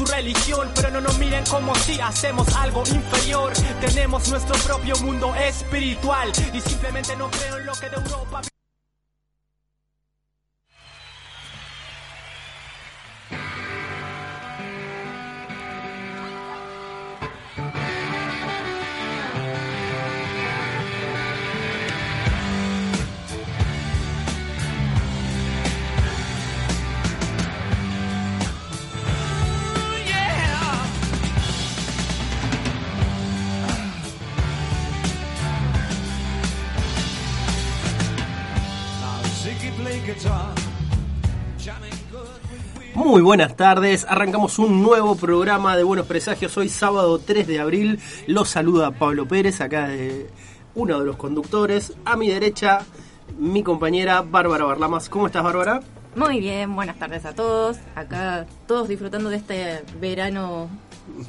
su religión, pero no nos miren como si hacemos algo inferior. Tenemos nuestro propio mundo espiritual y simplemente no creo en lo que de Europa. Muy buenas tardes, arrancamos un nuevo programa de Buenos Presagios. Hoy sábado 3 de abril los saluda Pablo Pérez, acá de uno de los conductores. A mi derecha, mi compañera Bárbara Barlamas. ¿Cómo estás, Bárbara? Muy bien, buenas tardes a todos. Acá todos disfrutando de este verano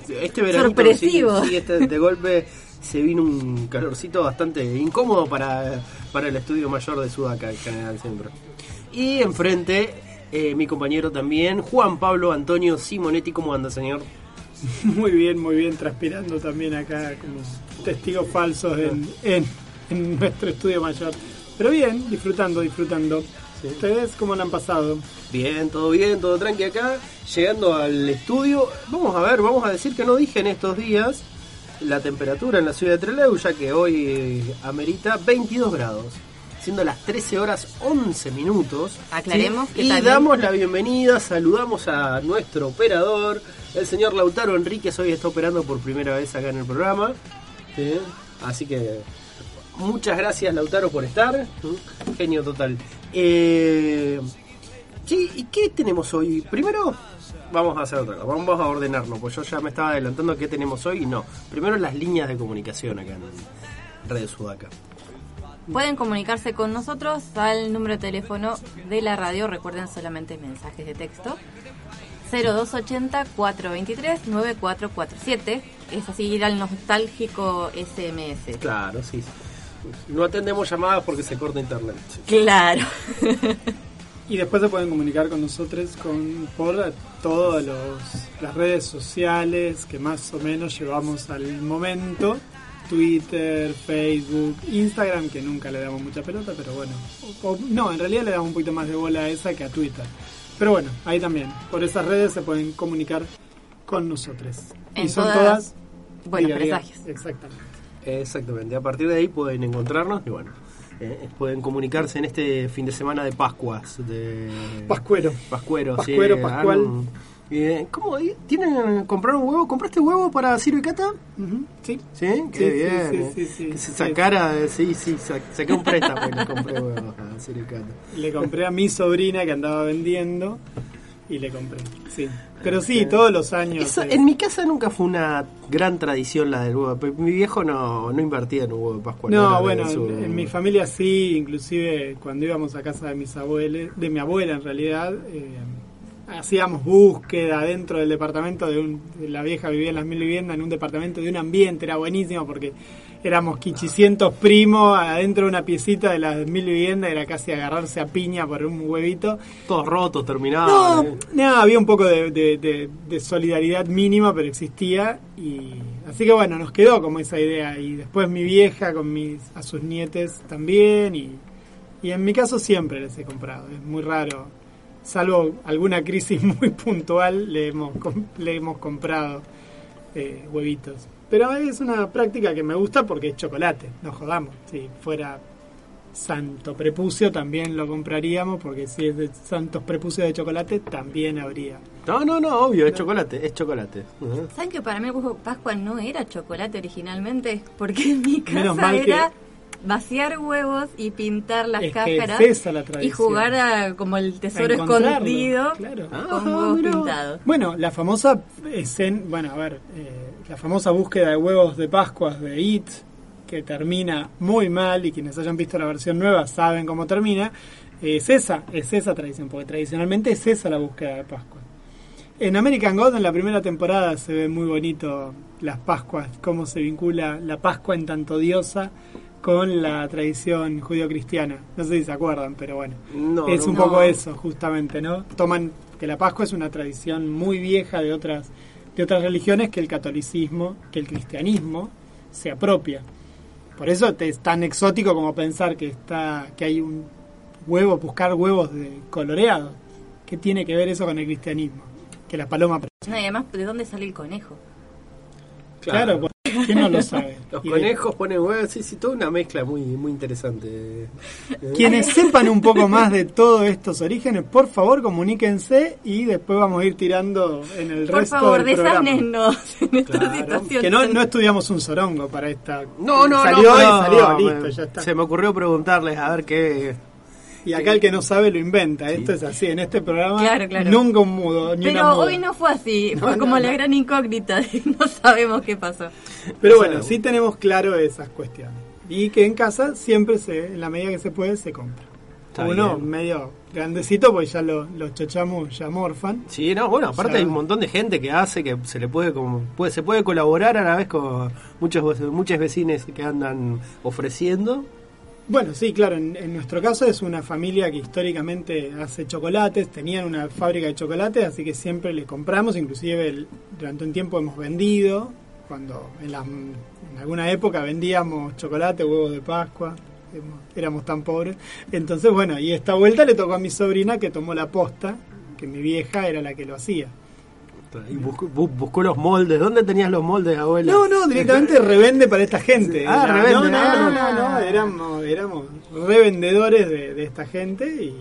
este verano sorpresivo. Sí, este, de golpe se vino un calorcito bastante incómodo para, para el estudio mayor de Sudaca, en general siempre. Y enfrente, eh, mi compañero también, Juan Pablo Antonio Simonetti. ¿Cómo anda, señor? Muy bien, muy bien, transpirando también acá como testigos falsos en, en, en nuestro estudio mayor. Pero bien, disfrutando, disfrutando. ¿Ustedes cómo lo han pasado? Bien, todo bien, todo tranqui acá. Llegando al estudio, vamos a ver, vamos a decir que no dije en estos días la temperatura en la ciudad de Trelew, ya que hoy eh, amerita 22 grados, siendo las 13 horas 11 minutos. Aclaremos ¿sí? que Y también- damos la bienvenida, saludamos a nuestro operador, el señor Lautaro Enríquez, hoy está operando por primera vez acá en el programa. ¿sí? Así que muchas gracias Lautaro por estar, genio total. Eh, Sí, ¿y qué tenemos hoy? Primero vamos a hacer otra cosa, vamos a ordenarlo, pues yo ya me estaba adelantando qué tenemos hoy y no. Primero las líneas de comunicación acá en Radio Sudaca. Pueden comunicarse con nosotros al número de teléfono de la radio. Recuerden solamente mensajes de texto. 0280-423-9447. Es así ir al nostálgico SMS. Claro, sí. No atendemos llamadas porque se corta internet. Claro. Y después se pueden comunicar con nosotros con, por todas los- las redes sociales que más o menos llevamos al momento. Twitter, Facebook, Instagram, que nunca le damos mucha pelota, pero bueno. O- o- no, en realidad le damos un poquito más de bola a esa que a Twitter. Pero bueno, ahí también. Por esas redes se pueden comunicar con nosotros. y son todas- todas... Buenos diga, diga. presagios. Exactamente. Exactamente, a partir de ahí pueden encontrarnos y bueno, eh, pueden comunicarse en este fin de semana de Pascuas. De Pascuero. Pascuero, sí, Pascuero, Pascual. han- eh, ¿Cómo? ¿Tienen, ¿Compraron huevo? ¿Compraste huevo para Ciro y Cata? Sí. ¿Sí? Qué Sí, bien. sí, eh. sí, que se sacara, sí, sí, sa- saqué un préstamo y le compré huevos a Ciro y Cata. Le compré a mi sobrina que andaba vendiendo y le compré. Sí. Pero sí, todos los años. Eso, en mi casa nunca fue una gran tradición la del huevo. Mi viejo no, no invertía en huevo de Pascua. No, bueno, su- en mi familia sí, inclusive cuando íbamos a casa de mis abuelos, de mi abuela en realidad, eh, hacíamos búsqueda dentro del departamento de, un, de la vieja vivía en las mil viviendas, en un departamento de un ambiente, era buenísimo porque éramos quichicientos primos adentro de una piecita de las mil viviendas, era casi agarrarse a piña por un huevito. Todos rotos, terminados. No, eh. no, había un poco de, de- de- de solidaridad mínima, pero existía. y Así que bueno, nos quedó como esa idea. Y después mi vieja con mis a sus nietes también. Y, y en mi caso siempre les he comprado. Es muy raro. Salvo alguna crisis muy puntual, le hemos, com- le hemos comprado eh, huevitos. Pero es una práctica que me gusta porque es chocolate, no jodamos. Si fuera santo prepucio también lo compraríamos porque si es de santos prepucios de chocolate también habría. No, no, no, obvio, es chocolate, es chocolate. ¿Saben que para mí el huevo Pascua no era chocolate originalmente? Porque en mi Menos casa que- era vaciar huevos y pintar las Es que cáscaras es esa la y jugar a como el tesoro escondido claro. con Ah, huevos pintados. Bueno, la famosa escena, bueno, a ver, eh, la famosa búsqueda de huevos de Pascuas de It, que termina muy mal y quienes hayan visto la versión nueva saben cómo termina, es esa, es esa tradición, porque tradicionalmente es esa la búsqueda de Pascua. En American God, en la primera temporada, se ve muy bonito las Pascuas, cómo se vincula la Pascua en tanto diosa con la tradición judío-cristiana. No sé si se acuerdan, pero bueno. No, es no, un no. poco eso, justamente, ¿no? Toman que la Pascua es una tradición muy vieja de otras, de otras religiones que el catolicismo, que el cristianismo se apropia. Por eso te es tan exótico como pensar que está que hay un huevo, buscar huevos de coloreados. ¿Qué tiene que ver eso con el cristianismo? Que la paloma... No, y además, ¿de dónde sale el conejo? Claro, porque ¿quién no lo sabe? Los Y de- conejos ponen huevos, sí, sí, toda una mezcla muy, muy interesante. Quienes sepan un poco más de todos estos orígenes, por favor comuníquense y después vamos a ir tirando en el Por resto favor, del programa. en esta Claro, situación. Que no, no estudiamos un sorongo para esta. No, no, salió no, y pero salió, me- listo, ya está. Se me ocurrió preguntarles a ver qué. Y acá el que no sabe lo inventa. Esto es así. En este programa, Claro, claro. nunca un mudo, ni una Pero muda. hoy no fue así, fue No, como no, la no. gran incógnita, no sabemos qué pasó. Pero bueno, sí tenemos claro esas cuestiones. Y que en casa siempre, se, en la medida que se puede, se compra. Está Uno bien. medio grandecito, pues ya lo- los chochamos ya morfan. Sí, no, bueno, aparte O sea- hay un montón de gente que hace que se le puede como puede se puede colaborar a la vez con muchos muchos vecinos que andan ofreciendo. Bueno, sí, claro, en, en nuestro caso es una familia que históricamente hace chocolates, tenían una fábrica de chocolates, así que siempre le compramos, inclusive durante un tiempo hemos vendido, cuando en, en alguna época vendíamos chocolate, huevos de Pascua, éramos tan pobres. Entonces, bueno, y esta vuelta le tocó a mi sobrina que tomó la posta, que mi vieja era la que lo hacía. Y buscó, bu- buscó los moldes. ¿Dónde tenías los moldes, abuela? No, no, directamente revende para esta gente. Ah, Era- revende, No, no, ah. no, no, no, éramos, éramos revendedores de, de esta gente y,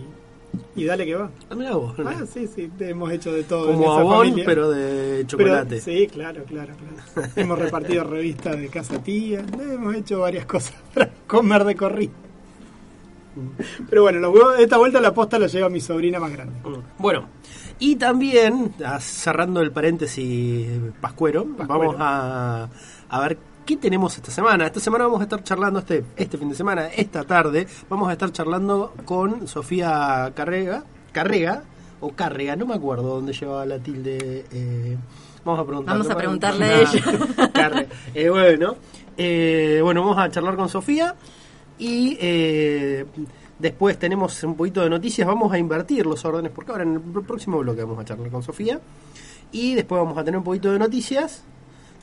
y dale que va. Ah, mirá vos. Ah, sí, sí, hemos hecho de todo. en como esa abón, familia. pero de Pero- chocolate. sí, claro, claro, claro. hemos repartido revistas de casa tía, hemos hecho varias cosas para comer de corrido. Pero bueno, los huevos, esta vuelta la posta la lleva mi sobrina más grande. Bueno, y también, ah, cerrando el paréntesis pascuero, Pascuero. vamos a, a ver qué tenemos esta semana. Esta semana vamos a estar charlando, este, este fin de semana, esta tarde, vamos a estar charlando con Sofía Carrega, Carrega, o Carrega, no me acuerdo dónde llevaba la tilde. eh, vamos a preguntarle. Vamos a preguntarle a ella. Carre. Eh, bueno, eh, bueno, vamos a charlar con Sofía y eh, después tenemos un poquito de noticias. Vamos a invertir los órdenes porque ahora en el pr- próximo bloque vamos a charlar con Sofía y después vamos a tener un poquito de noticias.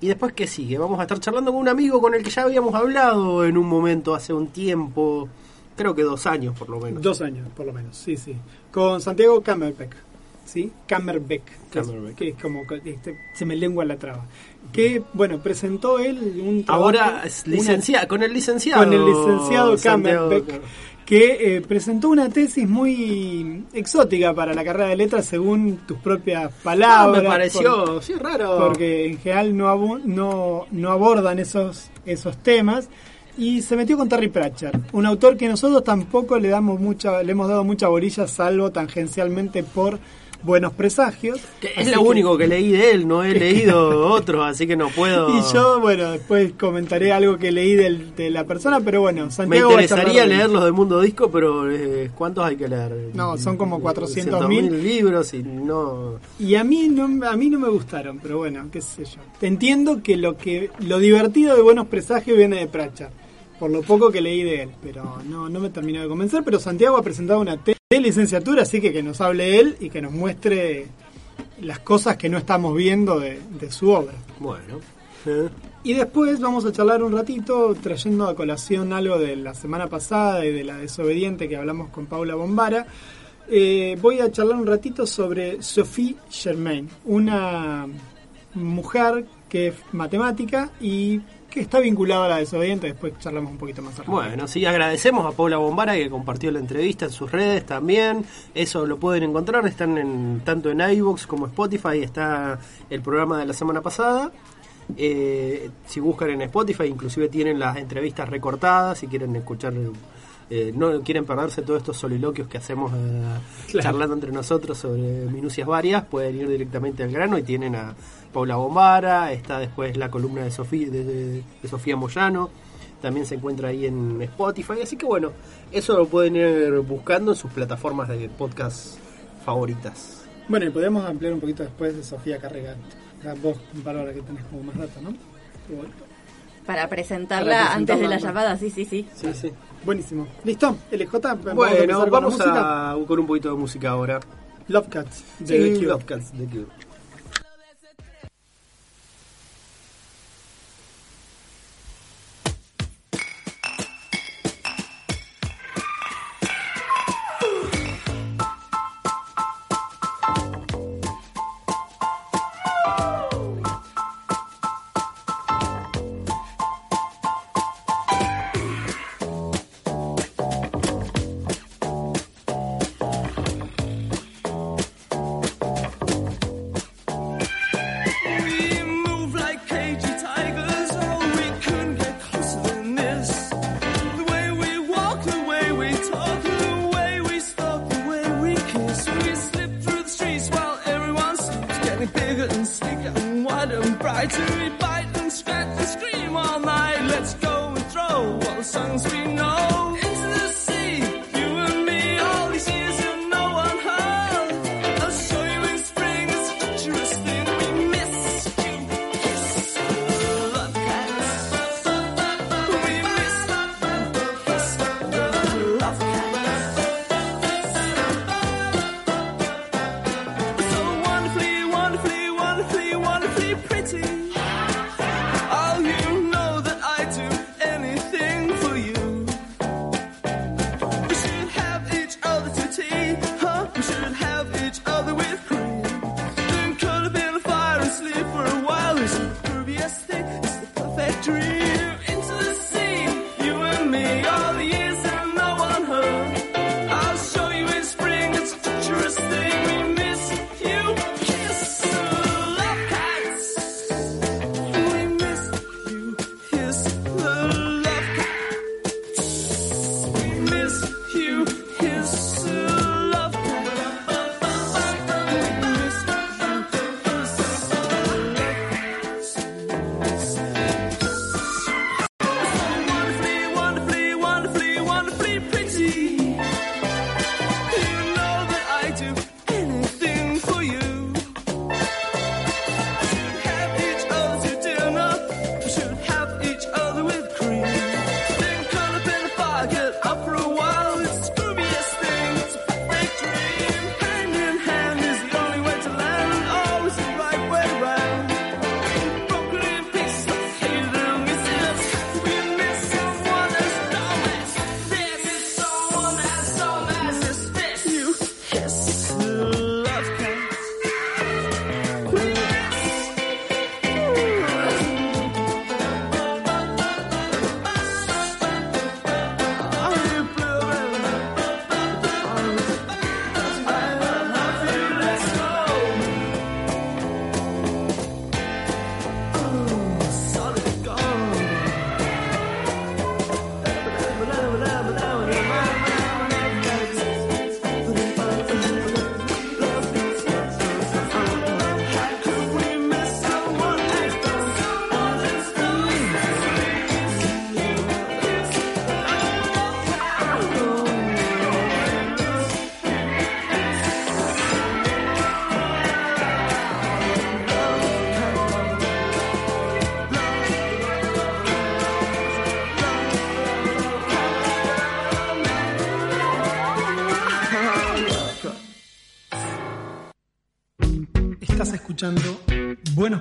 Y después, ¿qué sigue? Vamos a estar charlando con un amigo con el que ya habíamos hablado en un momento, hace un tiempo, creo que dos años por lo menos. Dos años, por lo menos, sí, sí. Con Santiago Cammerbeck, ¿sí? Es- Cammerbeck. que es como, este, se me lengua la traba. Que, bueno, presentó él un trabajo... Ahora una- licenciado, con el licenciado. con el licenciado Santiago, Cammerbeck, que eh, presentó una tesis muy exótica para la carrera de letras según tus propias Ah, palabras. me pareció, por- sí, raro. porque en general no, no, no abordan esos, esos temas. Y se metió con Terry Pratchett, un autor que nosotros tampoco le damos mucha, le hemos dado mucha bolilla, salvo tangencialmente por Buenos Presagios. Que es lo único que leí de él, no he leído otros, así que no puedo. Y yo, bueno, después comentaré algo que leí del- de la persona, pero bueno, Me Santiago a interesaría leer los del mundo disco, pero eh, ¿cuántos hay que leer? No, son como 400.000. 400.000 libros y no. Y a mí no a mí no me gustaron, pero bueno, qué sé yo. Entiendo que lo que lo divertido de Buenos Presagios viene de Pratchett, por lo poco que leí de él, pero no no me terminó de convencer, pero Santiago ha presentado una te- de licenciatura, así que que nos hable él y que nos muestre las cosas que no estamos viendo de, de su obra. Bueno. eh, Y después vamos a charlar un ratito trayendo a colación algo de la semana pasada y de la desobediente que hablamos con Paula Bombara. Eh, voy a charlar un ratito sobre Sophie Germain, una mujer que es matemática y que está vinculada a la desobediente. Después charlamos un poquito más. respecto. Bueno, sí, agradecemos a Paula Bombara que compartió la entrevista en sus redes también. Eso lo pueden encontrar, están en, tanto en iVoox como Spotify, está el programa de la semana pasada. Eh, si buscan en Spotify, inclusive tienen las entrevistas recortadas, si quieren escuchar, eh, no quieren perderse todos estos soliloquios que hacemos eh, Claro. charlando entre nosotros sobre minucias varias, pueden ir directamente al grano y tienen a Paula Bombara, está después la columna de Sofía, de, de- de Sofía Moyano, también se encuentra ahí en Spotify, así que bueno, eso lo pueden ir buscando en sus plataformas de podcast favoritas. Bueno, y podemos ampliar un poquito después de Sofía Carregal. Ya Vos, Bárbara, que tenés como más datos, ¿no? Para presentarla Para antes de la presentarla. llamada, sí, sí, sí. Sí, sí. Buenísimo. ¿Listo? LJ, ¿vamos a Bueno, con vamos música? a con un poquito de música ahora. Love Cats de Sí. Love Cats, The Cure.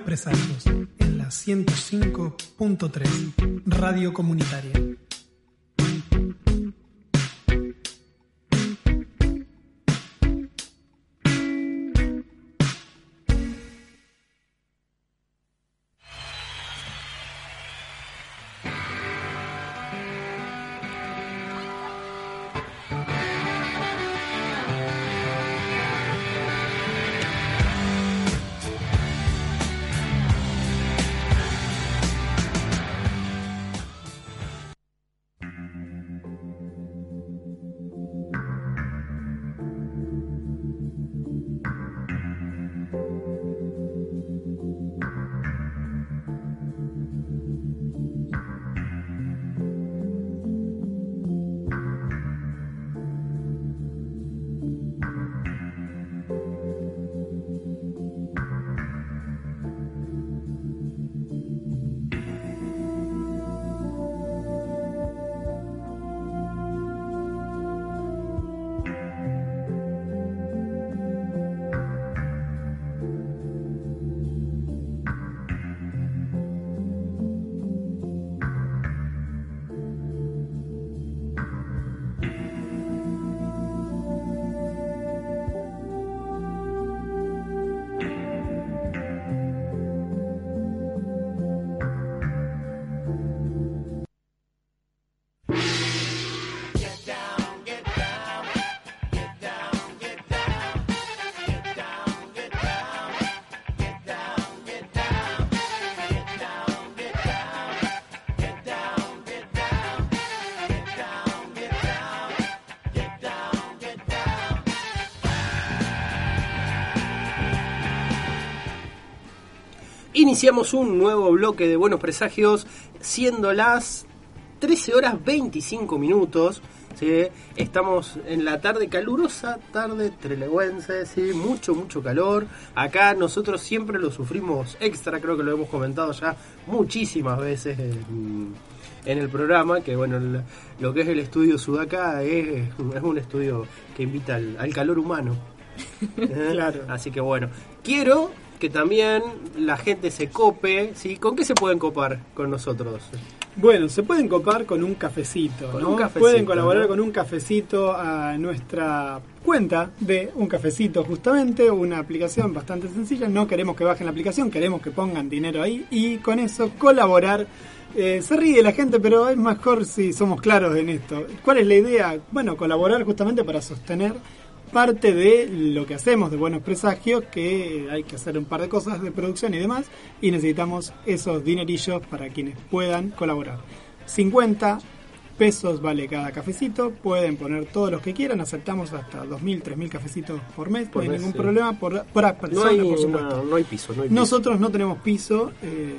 En la 105.3 Radio Comunitaria. Iniciamos un nuevo bloque de Buenos Presagios, siendo las 13 horas 25 minutos. ¿sí? Estamos en la tarde calurosa, tarde trelewense, ¿sí? mucho, mucho calor. Acá nosotros siempre lo sufrimos extra, creo que lo hemos comentado ya muchísimas veces en, en el programa, que bueno, el- lo que es el estudio Sudaca es, es un estudio que invita al, al calor humano. ¿eh? Claro. Así que bueno, quiero que también la gente se cope, ¿sí? ¿Con qué se pueden copar con nosotros? Bueno, se pueden copar con un cafecito, Con ¿no? un cafecito, pueden colaborar ¿no? con un cafecito a nuestra cuenta de un cafecito justamente, una aplicación bastante sencilla. No queremos que bajen la aplicación, queremos que pongan dinero ahí y con eso colaborar. Eh, se ríe la gente, pero es mejor si somos claros en esto. ¿Cuál es la idea? Bueno, colaborar justamente para sostener parte de lo que hacemos de Buenos Presagios, que hay que hacer un par de cosas de producción y demás, y necesitamos esos dinerillos para quienes puedan colaborar. 50 pesos vale cada cafecito, pueden poner todos los que quieran, aceptamos hasta 2.000, 3.000 cafecitos por mes, Por no hay mes, ningún sí. problema, por, por No persona, hay, por una- supuesto. no hay piso, no hay piso. Nosotros no tenemos piso, eh,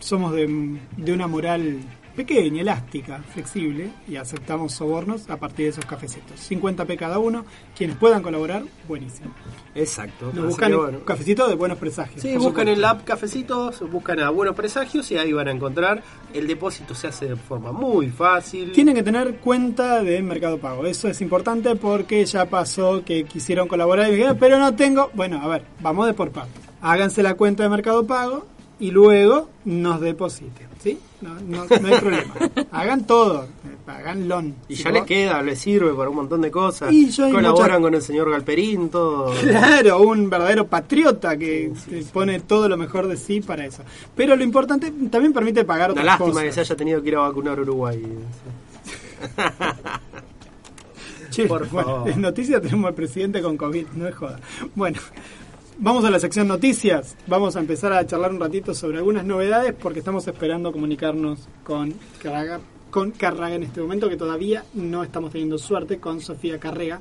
somos de, de una moral pequeña, elástica, flexible y aceptamos sobornos a partir de esos cafecitos. 50p cada uno, quienes puedan colaborar, buenísimo. Exacto. Nos buscan que bueno. cafecito de buenos presagios. Sí, buscan en la app Cafecitos, buscan a Buenos Presagios y ahí van a encontrar. El depósito se hace de forma muy fácil. Tienen que tener cuenta de Mercado Pago. Eso es importante porque ya pasó que quisieron colaborar y dijeron, pero no tengo. Bueno, a ver, vamos de por parte. Háganse la cuenta de Mercado Pago y luego nos depositen. ¿Sí? No, no, no hay problema. Hagan todo. eh, Háganlo. Y Si ya les queda, les sirve para un montón de cosas. Y yo Colaboran con el señor Galperín, todo. Claro, un verdadero patriota que pone todo lo mejor de sí para eso. Pero lo importante también permite pagar Una otras lástima cosas. que se haya tenido que ir a vacunar a Uruguay. Che, Por bueno, favor. en noticias tenemos al presidente con COVID, no es joda. Bueno, vamos a la sección noticias. Vamos a empezar a charlar un ratito sobre algunas novedades porque estamos esperando comunicarnos con Carraga, con Carraga en este momento, que todavía no estamos teniendo suerte con Sofía Carrega.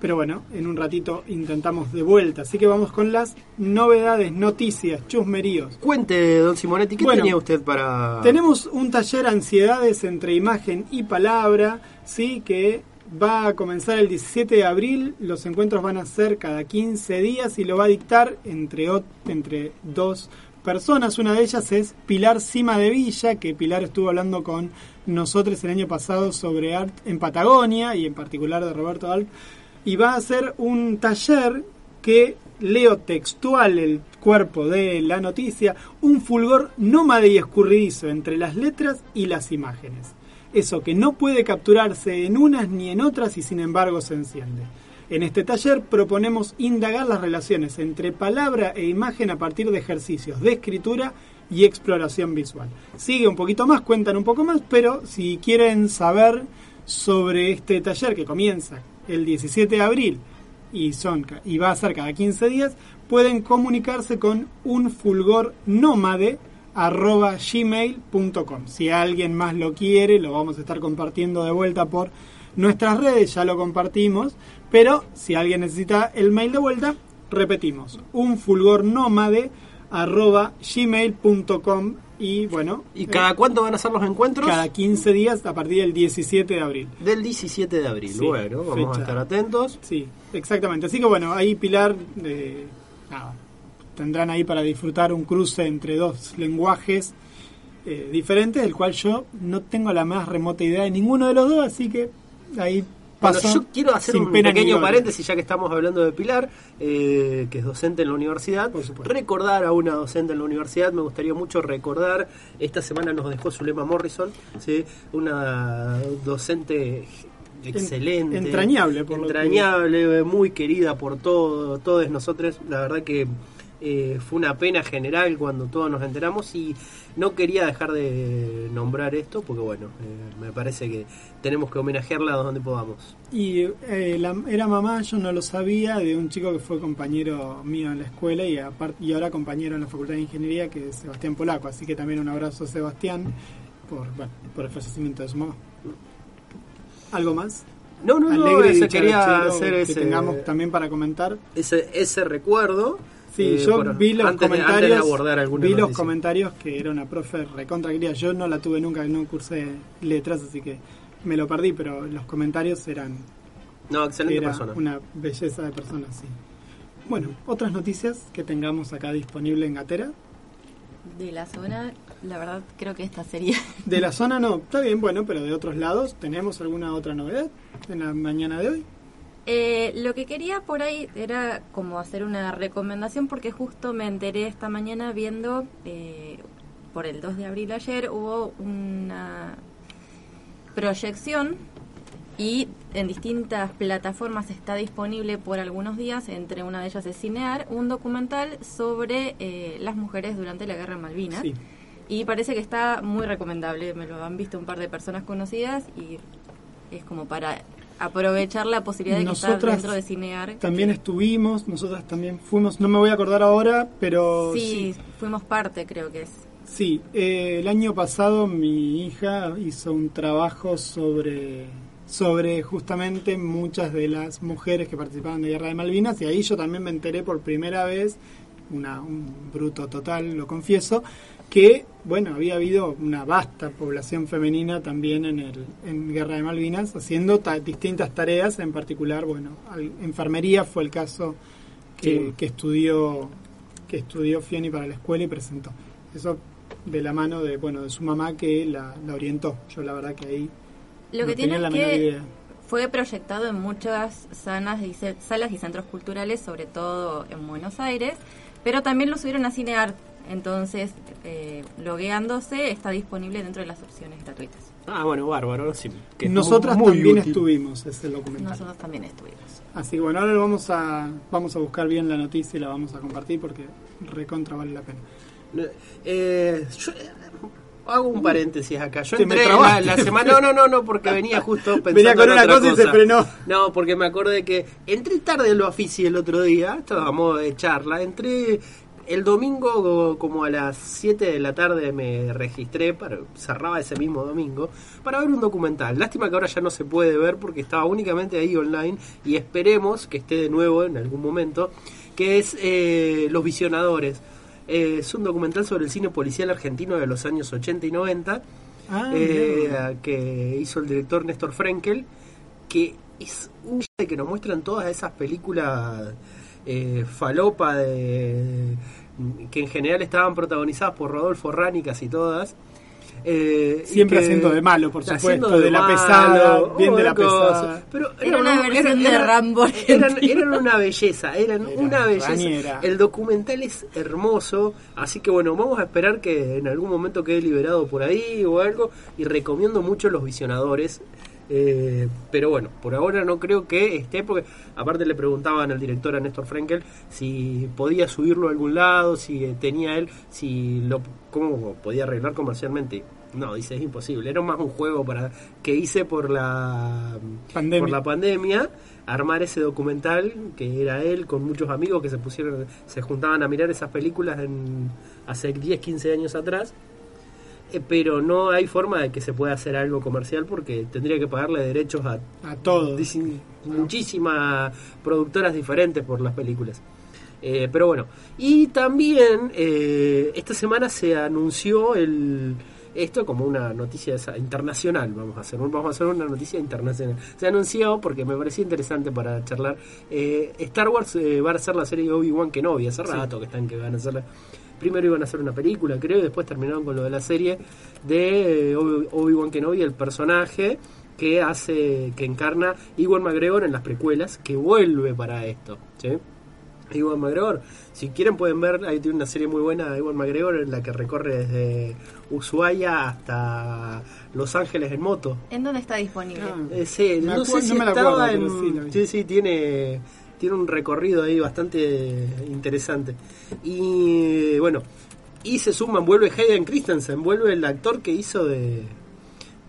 Pero bueno, en un ratito intentamos de vuelta. Así que vamos con las novedades, noticias, chusmeríos. Cuente, don Simonetti, ¿qué Bueno, tenía usted para...? Tenemos un taller Ansiedades entre imagen y palabra, sí, que va a comenzar el 17 de abril. Los encuentros van a ser cada 15 días y lo va a dictar entre, entre dos personas. Una de ellas es Pilar Cima de Villa, que Pilar estuvo hablando con nosotros el año pasado sobre art en Patagonia y en particular de Roberto Alp. Y va a ser un taller que leo textual el cuerpo de la noticia, un fulgor nómade y escurridizo entre las letras y las imágenes. Eso que no puede capturarse en unas ni en otras y sin embargo se enciende. En este taller proponemos indagar las relaciones entre palabra e imagen a partir de ejercicios de escritura y exploración visual. Sigue un poquito más, cuentan un poco más, pero si quieren saber sobre este taller que comienza el 17 de abril y, son, y va a ser cada 15 días, pueden comunicarse con un fulgor nómade arroba gmail.com. Si alguien más lo quiere, lo vamos a estar compartiendo de vuelta por nuestras redes, ya lo compartimos, pero si alguien necesita el mail de vuelta, repetimos, un fulgor nómade arroba gmail.com y bueno, ¿Y eh, cada cuánto van a ser los encuentros? cada 15 días a partir del 17 de abril. Del 17 de abril. Sí, bueno, vamos fecha. a estar atentos. Sí, exactamente. Así que bueno, ahí Pilar, eh, nada, tendrán ahí para disfrutar un cruce entre dos lenguajes eh, diferentes, del cual yo no tengo la más remota idea de ninguno de los dos, así que ahí Bueno, paso yo quiero hacer un pequeño paréntesis, ya que estamos hablando de Pilar, eh, que es docente en la universidad. Recordar a una docente en la universidad, me gustaría mucho recordar, esta semana nos dejó Zulema Morrison, ¿sí? una docente excelente. entrañable, por que- Entrañable, muy querida por todo, todos nosotros. La verdad que eh, fue una pena general cuando todos nos enteramos y no quería dejar de nombrar esto porque bueno, eh, me parece que tenemos que homenajearla donde podamos. Y eh, la- era mamá, yo no lo sabía, de un chico que fue compañero mío en la escuela y, apart- y ahora compañero en la Facultad de Ingeniería, que es Sebastián Polaco. Así que también un abrazo a Sebastián por, bueno, por el fallecimiento de su mamá. ¿Algo más? No, no, no, Alegre y ese quería hacer que ese, tengamos también para comentar. ese, ese recuerdo. Sí, Eh, yo por- vi los antes de- comentarios. antes de abordar alguna vi los comentarios que era una profe recontra querida. Yo no la tuve nunca, no cursé letras, así que me lo perdí, pero los comentarios eran No, excelente era persona. una belleza de persona, sí. Bueno, otras noticias que tengamos acá disponible en Gatera. De la zona, la verdad creo que esta sería... De la zona no, está bien, bueno, pero de otros lados, ¿tenemos alguna otra novedad en la mañana de hoy? Eh, lo que quería por ahí era como hacer una recomendación porque justo me enteré esta mañana viendo, eh, por el 2 de abril ayer, hubo una proyección y en distintas plataformas está disponible por algunos días, entre una de ellas es Cinear, un documental sobre eh, las mujeres durante la Guerra de Malvinas. Sí. Y parece que está muy recomendable, me lo han visto un par de personas conocidas y es como para aprovechar la posibilidad de que Nosotras dentro de Cinear. También estuvimos, nosotras también fuimos, no me voy a acordar ahora, pero sí, sí, fuimos parte creo que es. Sí, eh, el año pasado mi hija hizo un trabajo sobre, sobre justamente muchas de las mujeres que participaban de Guerra de Malvinas y ahí yo también me enteré por primera vez, una, un bruto total, lo confieso, que bueno había habido una vasta población femenina también en, el, en Guerra de Malvinas haciendo ta- distintas tareas, en particular, bueno, al- enfermería fue el caso que, Sí. que estudió que estudió Fioni para la escuela y presentó. Eso de la mano de bueno de su mamá que la, la orientó. Yo la verdad que ahí Lo no que tenía tiene la menor que idea. fue proyectado en muchas salas y, ce- salas y centros culturales, sobre todo en Buenos Aires, pero también lo subieron a Cinear. Entonces, eh, logueándose, está disponible dentro de las opciones gratuitas. Ah, bueno, bárbaro. Sí, que es Nosotras muy también útil. estuvimos ese documental. Nosotros también estuvimos. Así que bueno, ahora lo vamos a vamos a buscar bien la noticia y la vamos a compartir porque recontra vale la pena. Eh, yo eh, hago un paréntesis acá. Yo entré la, la semana. No, no, no, no, porque venía justo pensando Venía con en una otra cosa y se frenó. No, porque me acordé que entré tarde en lo ofici el otro día. Estábamos de charla. Entré el domingo como a las 7 de la tarde me registré para cerraba ese mismo domingo para ver un documental. Lástima que ahora ya no se puede ver porque estaba únicamente ahí online y esperemos que esté de nuevo en algún momento que es eh, Los Visionadores. Eh, es un documental sobre el cine policial argentino de los años 80 y 90 Ah, eh, que hizo el director Néstor Frenkel, que es un de que nos muestran todas esas películas eh, falopa de, que en general estaban protagonizadas por Rodolfo Rani, casi todas. Eh, Siempre que- haciendo de malo, por supuesto, de la pesada, bien de la pesada. Pero Era una versión de Rambo Eran, una belleza, eran Era una belleza. Raniera. El documental es hermoso, así que bueno, vamos a esperar que en algún momento quede liberado por ahí o algo. Y recomiendo mucho Los Visionadores. Eh, pero bueno, por ahora no creo que esté, porque aparte le preguntaban al director, a Néstor Frenkel, si podía subirlo a algún lado, si tenía él, si lo cómo podía arreglar comercialmente. No, dice, es imposible. Era más un juego para que hice por la Pandemia. por la pandemia armar ese documental que era él con muchos amigos que se pusieron se juntaban a mirar esas películas en hace 10 15 años atrás pero no hay forma de que se pueda hacer algo comercial porque tendría que pagarle derechos a a todos. muchísimas productoras diferentes por las películas. Eh, pero bueno, y también eh, esta semana se anunció el esto como una noticia internacional, vamos a hacer, vamos a hacer una noticia internacional. Se anunció porque me parecía interesante para charlar. eh, Star Wars eh, va a hacer la serie de Obi-Wan Kenobi, hace rato que están que van a hacerla. Primero iban a hacer una película, creo, y después terminaron con lo de la serie de eh, Obi- Obi-Wan Kenobi, el personaje que hace, que encarna Iwan McGregor en las precuelas, que vuelve para esto, ¿sí? Iwan McGregor, si quieren pueden ver, ahí tiene una serie muy buena de Iwan McGregor en la que recorre desde Ushuaia hasta Los Ángeles en moto. ¿En dónde está disponible? Ah. Eh, sí, Me no sé si no me la estaba acuerdo, en... sí, sí, tiene, tiene un recorrido ahí bastante interesante. Y bueno, y se suman, vuelve Hayden Christensen, vuelve el actor que hizo de...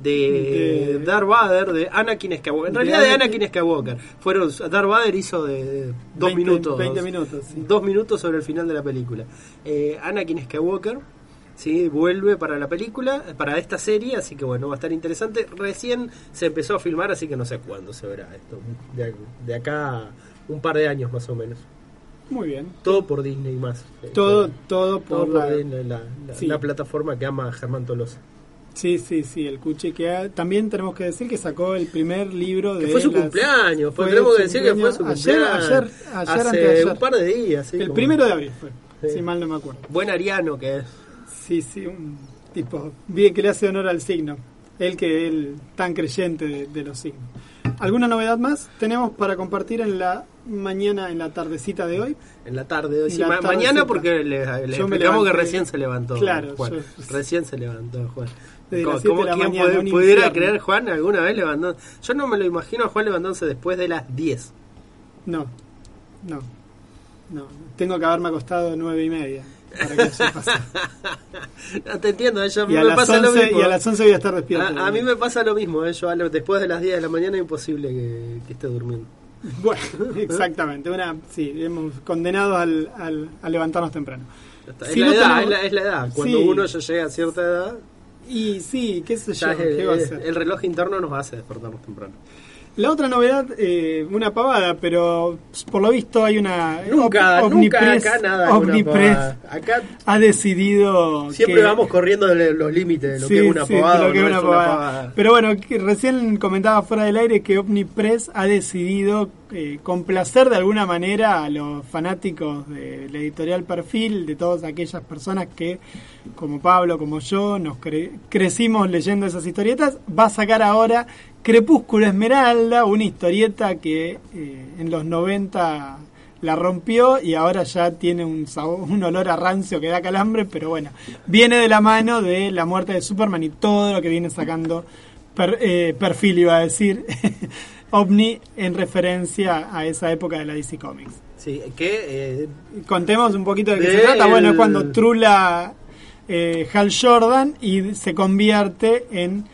De, De- Darth Vader, de Anakin Skywalker. En De realidad de Anakin- Skywalker. Fueron, Darth Vader hizo de dos 20 minutos. 20 minutos, sí. Dos minutos sobre el final de la película. Eh, Anakin Skywalker, sí, vuelve para la película, para esta serie, así que bueno, va a estar interesante. Recién se empezó a filmar, así que no sé cuándo se verá esto. De, de acá un par de años más o menos. Muy bien. Todo por Disney más. Todo, todo Todo por por la... Disney, la, la- Sí. la plataforma que ama Germán Tolosa. Sí, sí, sí, el Cuchi que ha- también tenemos que decir que sacó el primer libro de Que fue su las- cumpleaños, fue, tenemos que decir que fue su cumpleaños. Ayer- cumpleaños. ayer- ayer, hace anteayer. un par de días. sí, el como- primero de abril fue, Sí. si mal no me acuerdo. Buen ariano que es. Sí, sí, un tipo bien que le hace honor al signo. Él que él tan creyente de, de los signos. ¿Alguna novedad más tenemos para compartir en la mañana, en la tardecita de hoy? En la tarde hoy. Sí, ma- mañana porque le, explicamos que recién se levantó. Claro, Juan. yo- Recién se levantó Juan. Desde ¿Cómo, un pudiera infierno. creer Juan alguna vez levantando? Yo no me lo imagino a Juan levantándose después de las 10. No, no, no. Tengo que haberme acostado nueve y media para que eso pase. No te entiendo, yo, a mí Y a, me pasa lo 11, mismo. y a las 11 voy a estar despierto. A, a mí me pasa lo mismo, eh, yo después de las 10 de la mañana es imposible que, que esté durmiendo. Bueno, exactamente. Una, sí, hemos condenado al, al- a levantarnos temprano. Si es, no la edad, tenemos- es, la, es la edad. Cuando Sí. uno ya llega a cierta edad, Y sí, qué sé yo, ¿qué va a el reloj interno nos hace despertarnos temprano. La otra novedad, eh, una pavada, pero por lo visto hay una... Nunca, nunca acá nada. Omnipress. Acá ha decidido siempre que- vamos corriendo de los límites de lo Sí, que es una sí, pavada. de lo o que no es una es una pavada. pavada. Pero bueno, que recién comentaba fuera del aire que Omnipress ha decidido eh, complacer de alguna manera a los fanáticos de la editorial Perfil, de todas aquellas personas que, como Pablo, como yo, nos cre- crecimos leyendo esas historietas. Va a sacar ahora Crepúsculo Esmeralda, una historieta que eh, en los 90 la rompió y ahora ya tiene un, sabor- un olor a rancio que da calambre, pero bueno, viene de la mano de la muerte de Superman y todo lo que viene sacando per- eh, perfil, iba a decir, OVNI en referencia a esa época de la DC Comics. Sí, que eh, Contemos un poquito de qué De se trata. Bueno, el- es cuando trula eh, Hal Jordan y se convierte en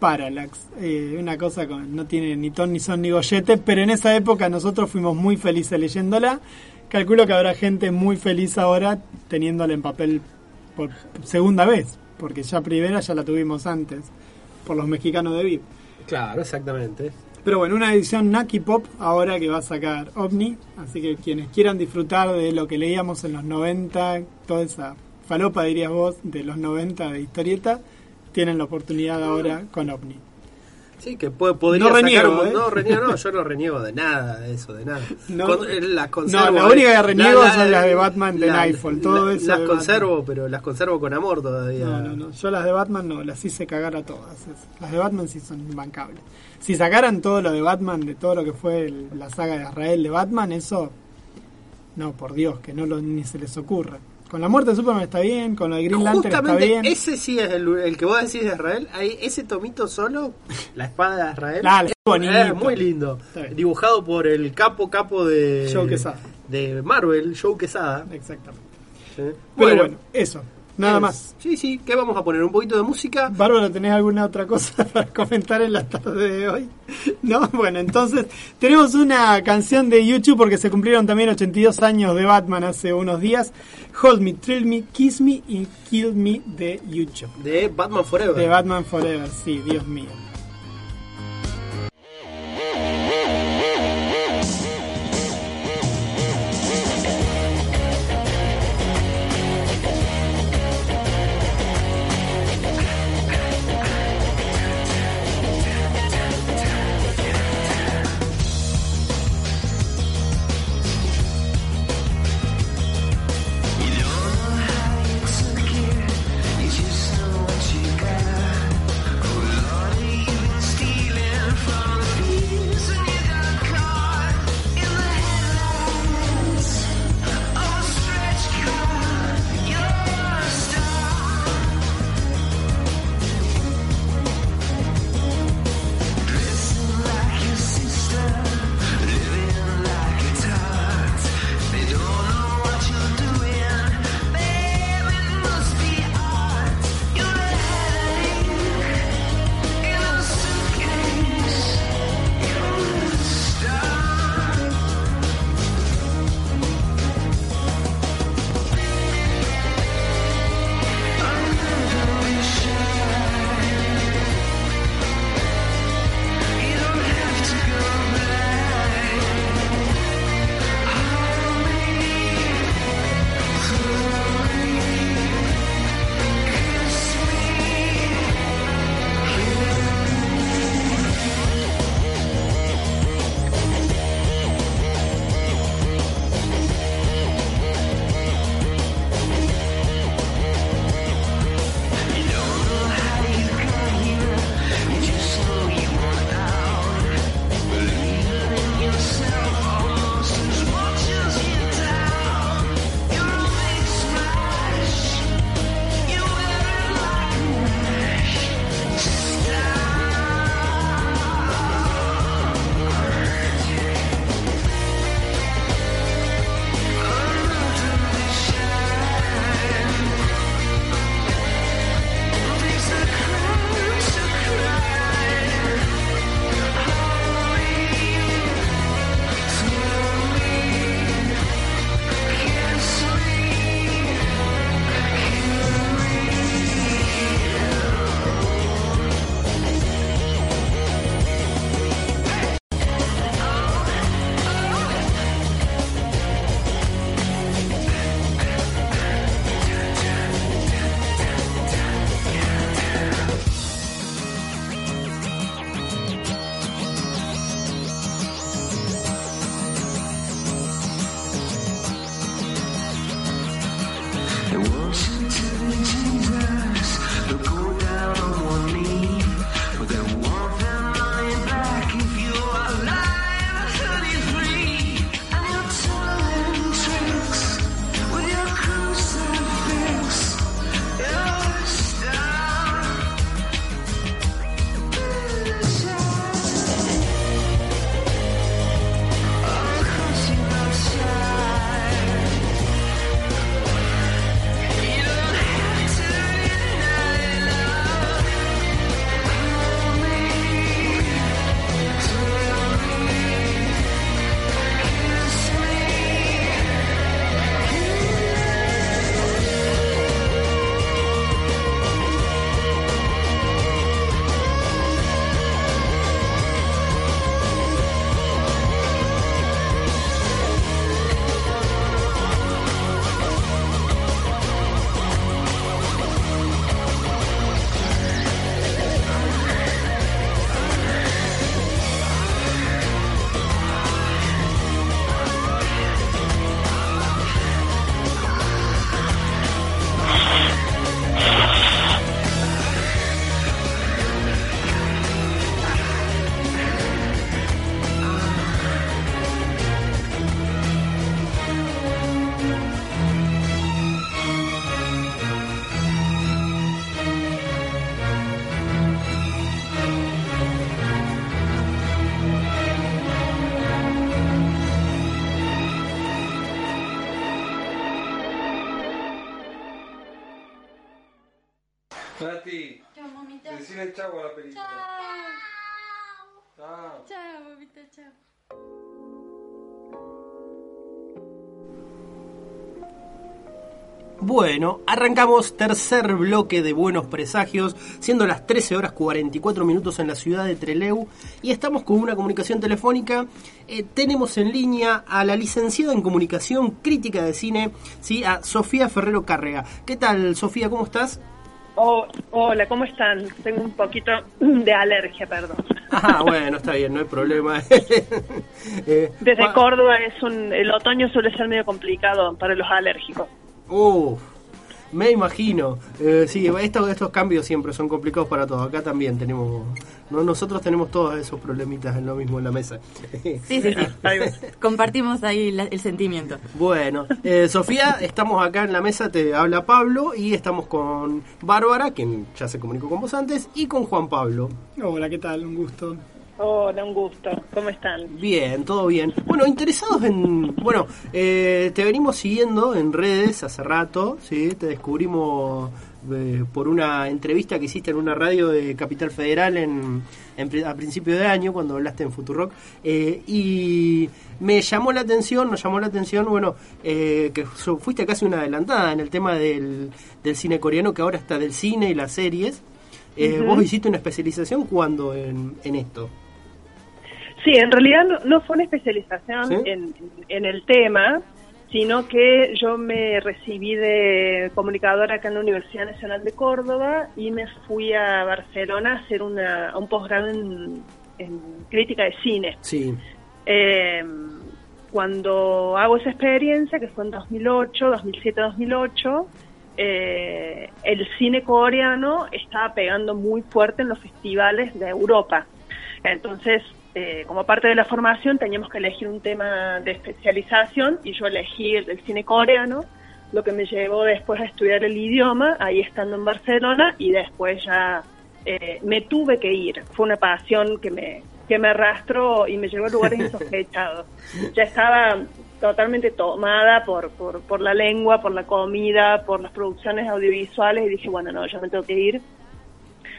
Parallax. Eh, una cosa que no tiene ni ton, ni son, ni gollete, pero en esa época nosotros fuimos muy felices leyéndola. Calculo que habrá gente muy feliz ahora teniéndola en papel por segunda vez, porque ya primera ya la tuvimos antes, por los mexicanos de VIP. claro, exactamente. Pero bueno, una edición Naki Pop ahora que va a sacar OVNI, así que quienes quieran disfrutar de lo que leíamos en los 90, toda esa falopa dirías vos de los 90 de historieta, tienen la oportunidad ahora con OVNI. Sí, que puede, podría No sacar reniego, un- ¿eh? No, reniego, no, yo no reniego de nada de eso, de nada. No. Con- eh, las conservo, No, la única que eh, reniego son las de Batman de Nightfall, todo la- eso Las conservo, pero las conservo con amor todavía. No, no, no, yo las de Batman no, las hice cagar a todas. Es- Las de Batman sí son imbancables. Si sacaran todo lo de Batman, de todo lo que fue el- la saga de Israel de Batman, eso, no, por Dios, que no lo, ni se les ocurra. Con la muerte de Superman está bien, con de Green Lantern está Justamente bien. ese sí es el, el que vos decís de Israel. Ahí, ese tomito solo, la espada de Israel, Ah, es bonito. es muy lindo. Dibujado por el capo capo de Joe Quesada. de Marvel, Joe Quesada. Exactamente. ¿sí? Pero bueno, eso, nada es- más. Sí, sí, ¿qué vamos a poner? Un poquito de música. Bárbara, ¿tenés alguna otra cosa para comentar en la tarde de hoy? No, bueno, entonces tenemos una canción de YouTube porque se cumplieron también 82 años de Batman hace unos días. Hold Me, Thrill Me, Kiss Me y Kill Me de YouTube. De Batman Forever. De Batman Forever, sí, Dios mío. Chau a la película. Chao. Chao, mamita, chao. Bueno, arrancamos tercer bloque de Buenos Presagios, siendo las 13 horas 44 minutos en la ciudad de Treleu y estamos con una comunicación telefónica. Eh, tenemos en línea a la licenciada en Comunicación Crítica de Cine, ¿sí? a Sofía Ferrero Cárrega. ¿Qué tal, Sofía? ¿Cómo estás? Oh, hola, ¿cómo están? Tengo un poquito de alergia, perdón. Ah, bueno, está bien, no hay problema. Eh, Desde Córdoba es un, el otoño suele ser medio complicado para los alérgicos. Uf, me imagino. Eh, sí, estos, estos cambios siempre son complicados para todos. Acá también tenemos. ¿no? Nosotros tenemos todos esos problemitas en lo mismo en la mesa. Sí, sí, sí. Compartimos ahí la- el sentimiento. Bueno, eh, Sofía, estamos acá en la mesa, te habla Pablo y estamos con Bárbara, quien ya se comunicó con vos antes, y con Juan Pablo. Hola, ¿qué tal? Un gusto. Hola, un gusto. ¿Cómo están? Bien, todo bien. Bueno, interesados en... Bueno, eh, te venimos siguiendo en redes hace rato, ¿sí? Te descubrimos eh, por una entrevista que hiciste en una radio de Capital Federal en, a principio de año, cuando hablaste en Futurock. Eh, y me llamó la atención, nos llamó la atención, bueno, eh, que fuiste casi una adelantada en el tema del, del cine coreano, que ahora está del cine y las series. Eh, Vos hiciste una especialización cuando en, en esto. Sí, en realidad no, no fue una especialización ¿Sí? en, en el tema, sino que yo me recibí de comunicadora acá en la Universidad Nacional de Córdoba y me fui a Barcelona a hacer una, un posgrado en, en crítica de cine. Sí. Eh, cuando hago esa experiencia, que fue en 2008, 2007-2008, eh, el cine coreano estaba pegando muy fuerte en los festivales de Europa. Entonces, eh, como parte de la formación, teníamos que elegir un tema de especialización y yo elegí el del cine coreano, lo que me llevó después a estudiar el idioma, ahí estando en Barcelona, y después ya eh, me tuve que ir. Fue una pasión que me, que me arrastró y me llevó a lugares insospechados. Ya estaba totalmente tomada por, por, por la lengua, por la comida, por las producciones audiovisuales y dije, bueno, no, yo me tengo que ir.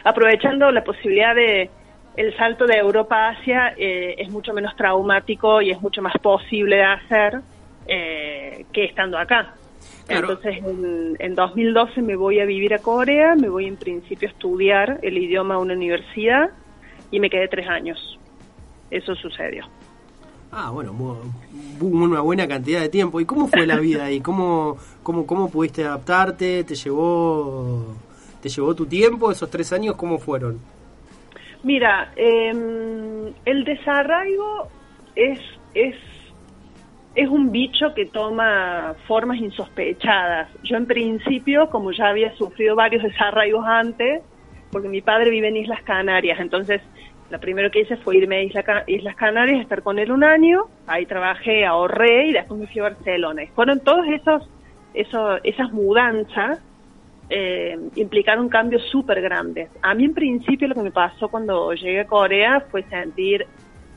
Aprovechando la posibilidad de el salto de Europa a Asia eh, es mucho menos traumático y es mucho más posible de hacer eh, que estando acá. Claro. Entonces, en, en 2012 me voy a vivir a Corea, me voy en principio a estudiar el idioma a una universidad y me quedé tres años. Eso sucedió. Ah, bueno, una buena cantidad de tiempo. ¿Y cómo fue la vida ahí? ¿Cómo, cómo, cómo pudiste adaptarte? ¿Te llevó, ¿Te llevó tu tiempo? ¿Esos tres años cómo fueron? Mira, eh, el desarraigo es, es es un bicho que toma formas insospechadas. Yo en principio, como ya había sufrido varios desarraigos antes, porque mi padre vive en Islas Canarias, entonces lo primero que hice fue irme a Islas Canarias, estar con él un año, ahí trabajé, ahorré y después me fui a Barcelona. Fueron todos esos, esos esas mudanzas eh, implicaron cambios súper grandes. A mí en principio lo que me pasó cuando llegué a Corea fue sentir,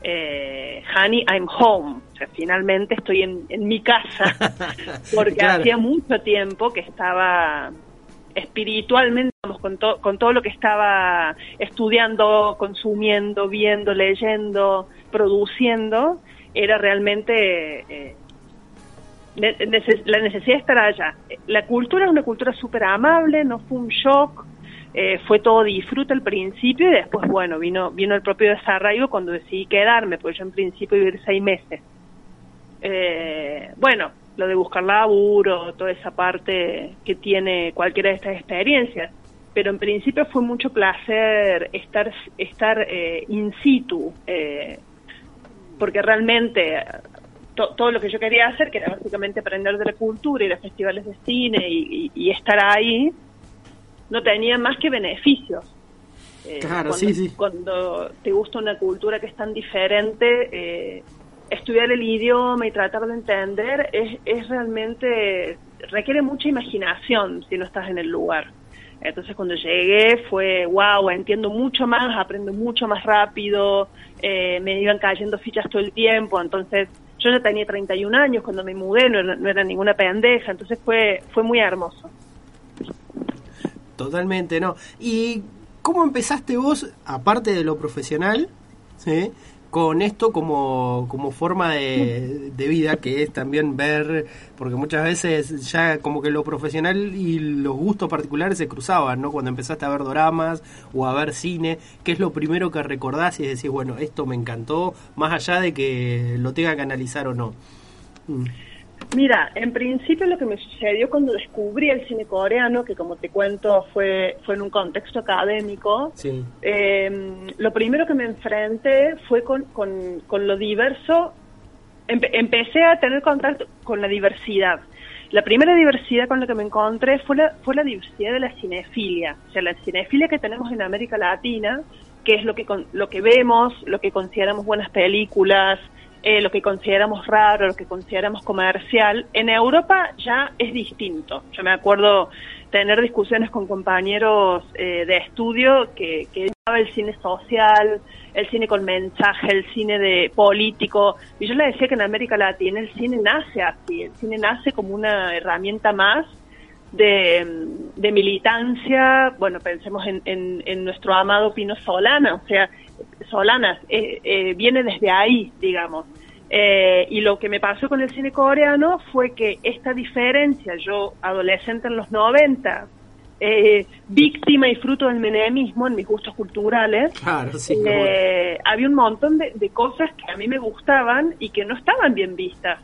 eh, honey, I'm home. O sea, finalmente estoy en, en mi casa. Porque Claro. hacía mucho tiempo que estaba espiritualmente, con, to- con todo lo que estaba estudiando, consumiendo, viendo, leyendo, produciendo, era realmente... eh, la necesidad de estar allá. La cultura es una cultura súper amable, no fue un shock, eh, fue todo disfrute al principio y después, bueno, vino vino el propio desarraigo cuando decidí quedarme, porque yo en principio iba a ir seis meses. Eh, bueno, lo de buscar laburo, toda esa parte que tiene cualquiera de estas experiencias. Pero en principio fue mucho placer estar, estar eh, in situ, eh, porque realmente to- todo lo que yo quería hacer, que era básicamente aprender de la cultura, ir a festivales de cine y, y- y estar ahí, no tenía más que beneficios. Eh, Claro, cuando, sí, sí. Cuando te gusta una cultura que es tan diferente, eh, estudiar el idioma y tratar de entender es, es realmente, requiere mucha imaginación si no estás en el lugar. Entonces cuando llegué fue, wow, entiendo mucho más, aprendo mucho más rápido, eh, me iban cayendo fichas todo el tiempo, entonces yo ya tenía 31 años cuando me mudé, no era, ninguna pendeja, entonces fue, fue muy hermoso. Totalmente, ¿no? ¿Y cómo empezaste vos, aparte de lo profesional, ¿sí? Con esto como, como forma de, de vida, que es también ver, porque muchas veces ya como que lo profesional y los gustos particulares se cruzaban, ¿no? Cuando empezaste a ver doramas o a ver cine, ¿qué es lo primero que recordás y decís, bueno, esto me encantó, más allá de que lo tenga que analizar o no? Mm. Mira, en principio lo que me sucedió cuando descubrí el cine coreano, que como te cuento fue, fue en un contexto académico, Sí. eh, lo primero que me enfrenté fue con, con, con lo diverso. Empe- empecé a tener contacto con la diversidad. La primera diversidad con la que me encontré fue la, fue la diversidad de la cinefilia. O sea, la cinefilia que tenemos en América Latina, que es lo que, con- lo que vemos, lo que consideramos buenas películas, eh, lo que consideramos raro, lo que consideramos comercial. En Europa ya es distinto. Yo me acuerdo tener discusiones con compañeros eh, de estudio que, que el cine social, el cine con mensaje, el cine de político. Y yo le decía que en América Latina el cine nace así, el cine nace como una herramienta más de, de militancia, bueno, pensemos en, en, en nuestro amado Pino Solana, o sea, Solanas, eh, eh, viene desde ahí, digamos. Eh, y lo que me pasó con el cine coreano fue que esta diferencia, yo adolescente en los 90, eh, víctima y fruto del menemismo en mis gustos culturales, Claro, sí. había un montón de, de cosas que a mí me gustaban y que no estaban bien vistas.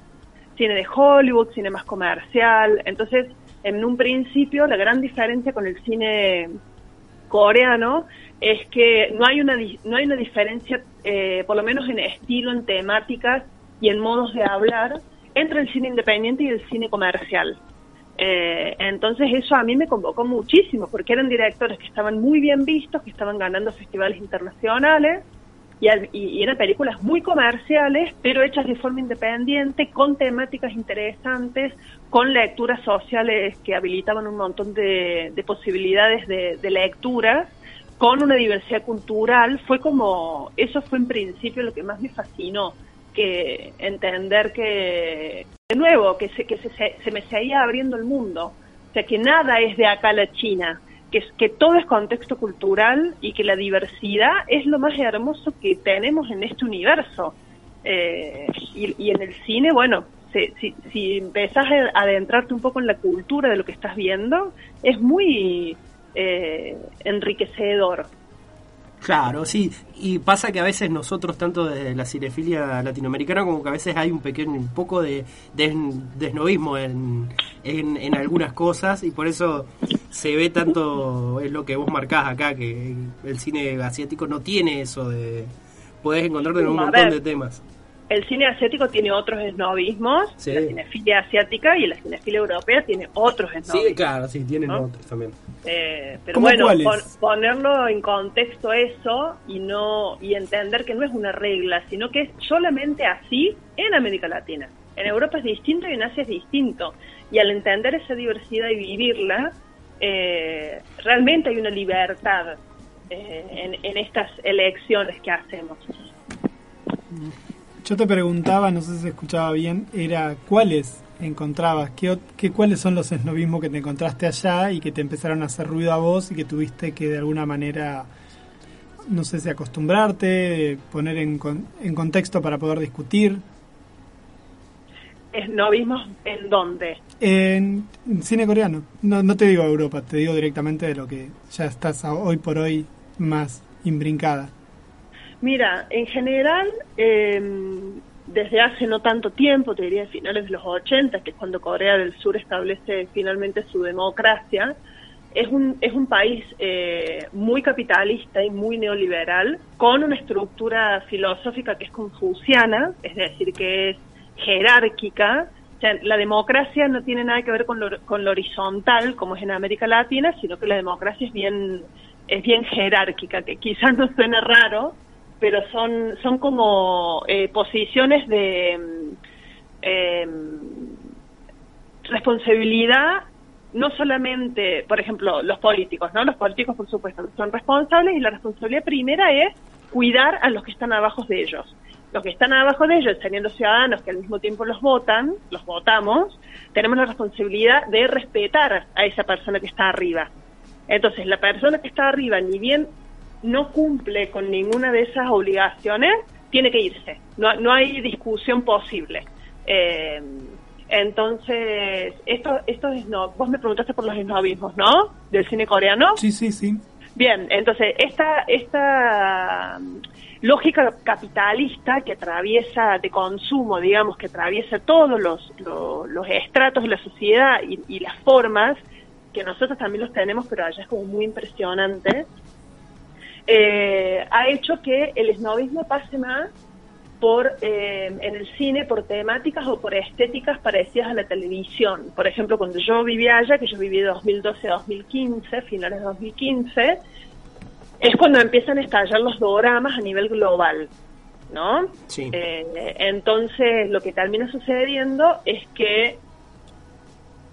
Cine de Hollywood, cine más comercial. Entonces, en un principio, la gran diferencia con el cine coreano es que no hay una no hay una diferencia, eh, por lo menos en estilo, en temáticas y en modos de hablar, entre el cine independiente y el cine comercial. Eh, entonces eso a mí me convocó muchísimo, porque eran directores que estaban muy bien vistos, que estaban ganando festivales internacionales, y, y- eran películas muy comerciales, pero hechas de forma independiente, con temáticas interesantes, con lecturas sociales que habilitaban un montón de, de posibilidades de, de lectura, con una diversidad cultural. Fue como, eso fue en principio lo que más me fascinó, que entender que, de nuevo, que se, que se, se me seguía abriendo el mundo. O sea, que nada es de acá a la China, que, que todo es contexto cultural y que la diversidad es lo más hermoso que tenemos en este universo. Eh, y, y en el cine, bueno, si, si, si empezás a adentrarte un poco en la cultura de lo que estás viendo, es muy eh, enriquecedor. Claro, sí. Y pasa que a veces nosotros, tanto de la cinefilia latinoamericana, como que a veces hay un pequeño, un poco de des- desnovismo en, en, en algunas cosas, y por eso se ve tanto, es lo que vos marcás acá, que el cine asiático no tiene eso de... Podés encontrarte en un montón de temas. El cine asiático tiene otros esnovismos, Sí. la cinefilia asiática y la cinefilia europea tiene otros esnovismos. Sí, claro, sí, tienen ¿No? otros también. Eh, pero ¿Cómo bueno, pon- ponerlo en contexto eso y no y entender que no es una regla, sino que es solamente así en América Latina. En Europa es distinto y en Asia es distinto. Y al entender esa diversidad y vivirla, eh, realmente hay una libertad eh, en, en estas elecciones que hacemos. Yo te preguntaba, no sé si se escuchaba bien, era cuáles encontrabas, qué, cuáles son los esnovismos que te encontraste allá y que te empezaron a hacer ruido a vos y que tuviste que de alguna manera, no sé si acostumbrarte, poner en, en contexto para poder discutir. ¿Esnovismos en dónde? En, en cine coreano, no, no te digo Europa, te digo directamente de lo que ya estás a- hoy por hoy más imbrincada. Mira, en general, eh, desde hace no tanto tiempo, te diría finales de los 80, que es cuando Corea del Sur establece finalmente su democracia, es un, es un país eh, muy capitalista y muy neoliberal, con una estructura filosófica que es confuciana, es decir, que es jerárquica. O sea, la democracia no tiene nada que ver con lo, con lo horizontal, como es en América Latina, sino que la democracia es bien, es bien jerárquica, que quizás no suena raro, pero son, son como eh, posiciones de mm, em, responsabilidad, no solamente, por ejemplo, los políticos, ¿no? Los políticos, por supuesto, son responsables y la responsabilidad primera es cuidar a los que están abajo de ellos. Los que están abajo de ellos, los ciudadanos que al mismo tiempo los votan, los votamos, tenemos la responsabilidad de respetar a esa persona que está arriba. Entonces, la persona que está arriba, ni bien no cumple con ninguna de esas obligaciones, tiene que irse. No, no hay discusión posible. Eh, entonces, esto, esto es no. Vos me preguntaste por los esnovismos, ¿no? Del cine coreano. Sí, sí, sí. Bien, entonces esta esta lógica capitalista que atraviesa de consumo, digamos, que atraviesa todos los, los, los estratos de la sociedad y, y las formas, que nosotros también los tenemos, pero allá es como muy impresionante, eh, ha hecho que el esnovismo pase más por eh, en el cine por temáticas o por estéticas parecidas a la televisión. Por ejemplo, cuando yo vivía allá, que yo viví de 2012 a 2015, finales de 2015, es cuando empiezan a estallar los doramas a nivel global, ¿no? Sí. Eh, entonces, lo que termina sucediendo es que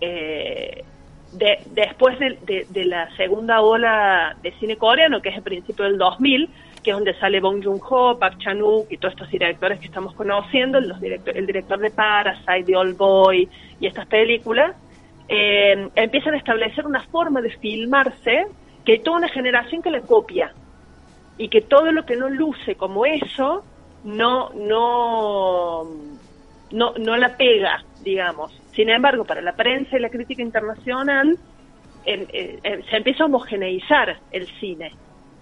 eh, de- después de, de- la segunda ola de cine coreano, que es el principio del 2000, que es donde sale Bong Joon-ho, Park Chan-wook y todos estos directores que estamos conociendo, los director- el director de Parasite, de Old Boy y estas películas, eh, empiezan a establecer una forma de filmarse que hay toda una generación que le copia y que todo lo que no luce como eso no no no no la pega digamos sin embargo para la prensa y la crítica internacional em, eh, eh, se empieza a homogeneizar el cine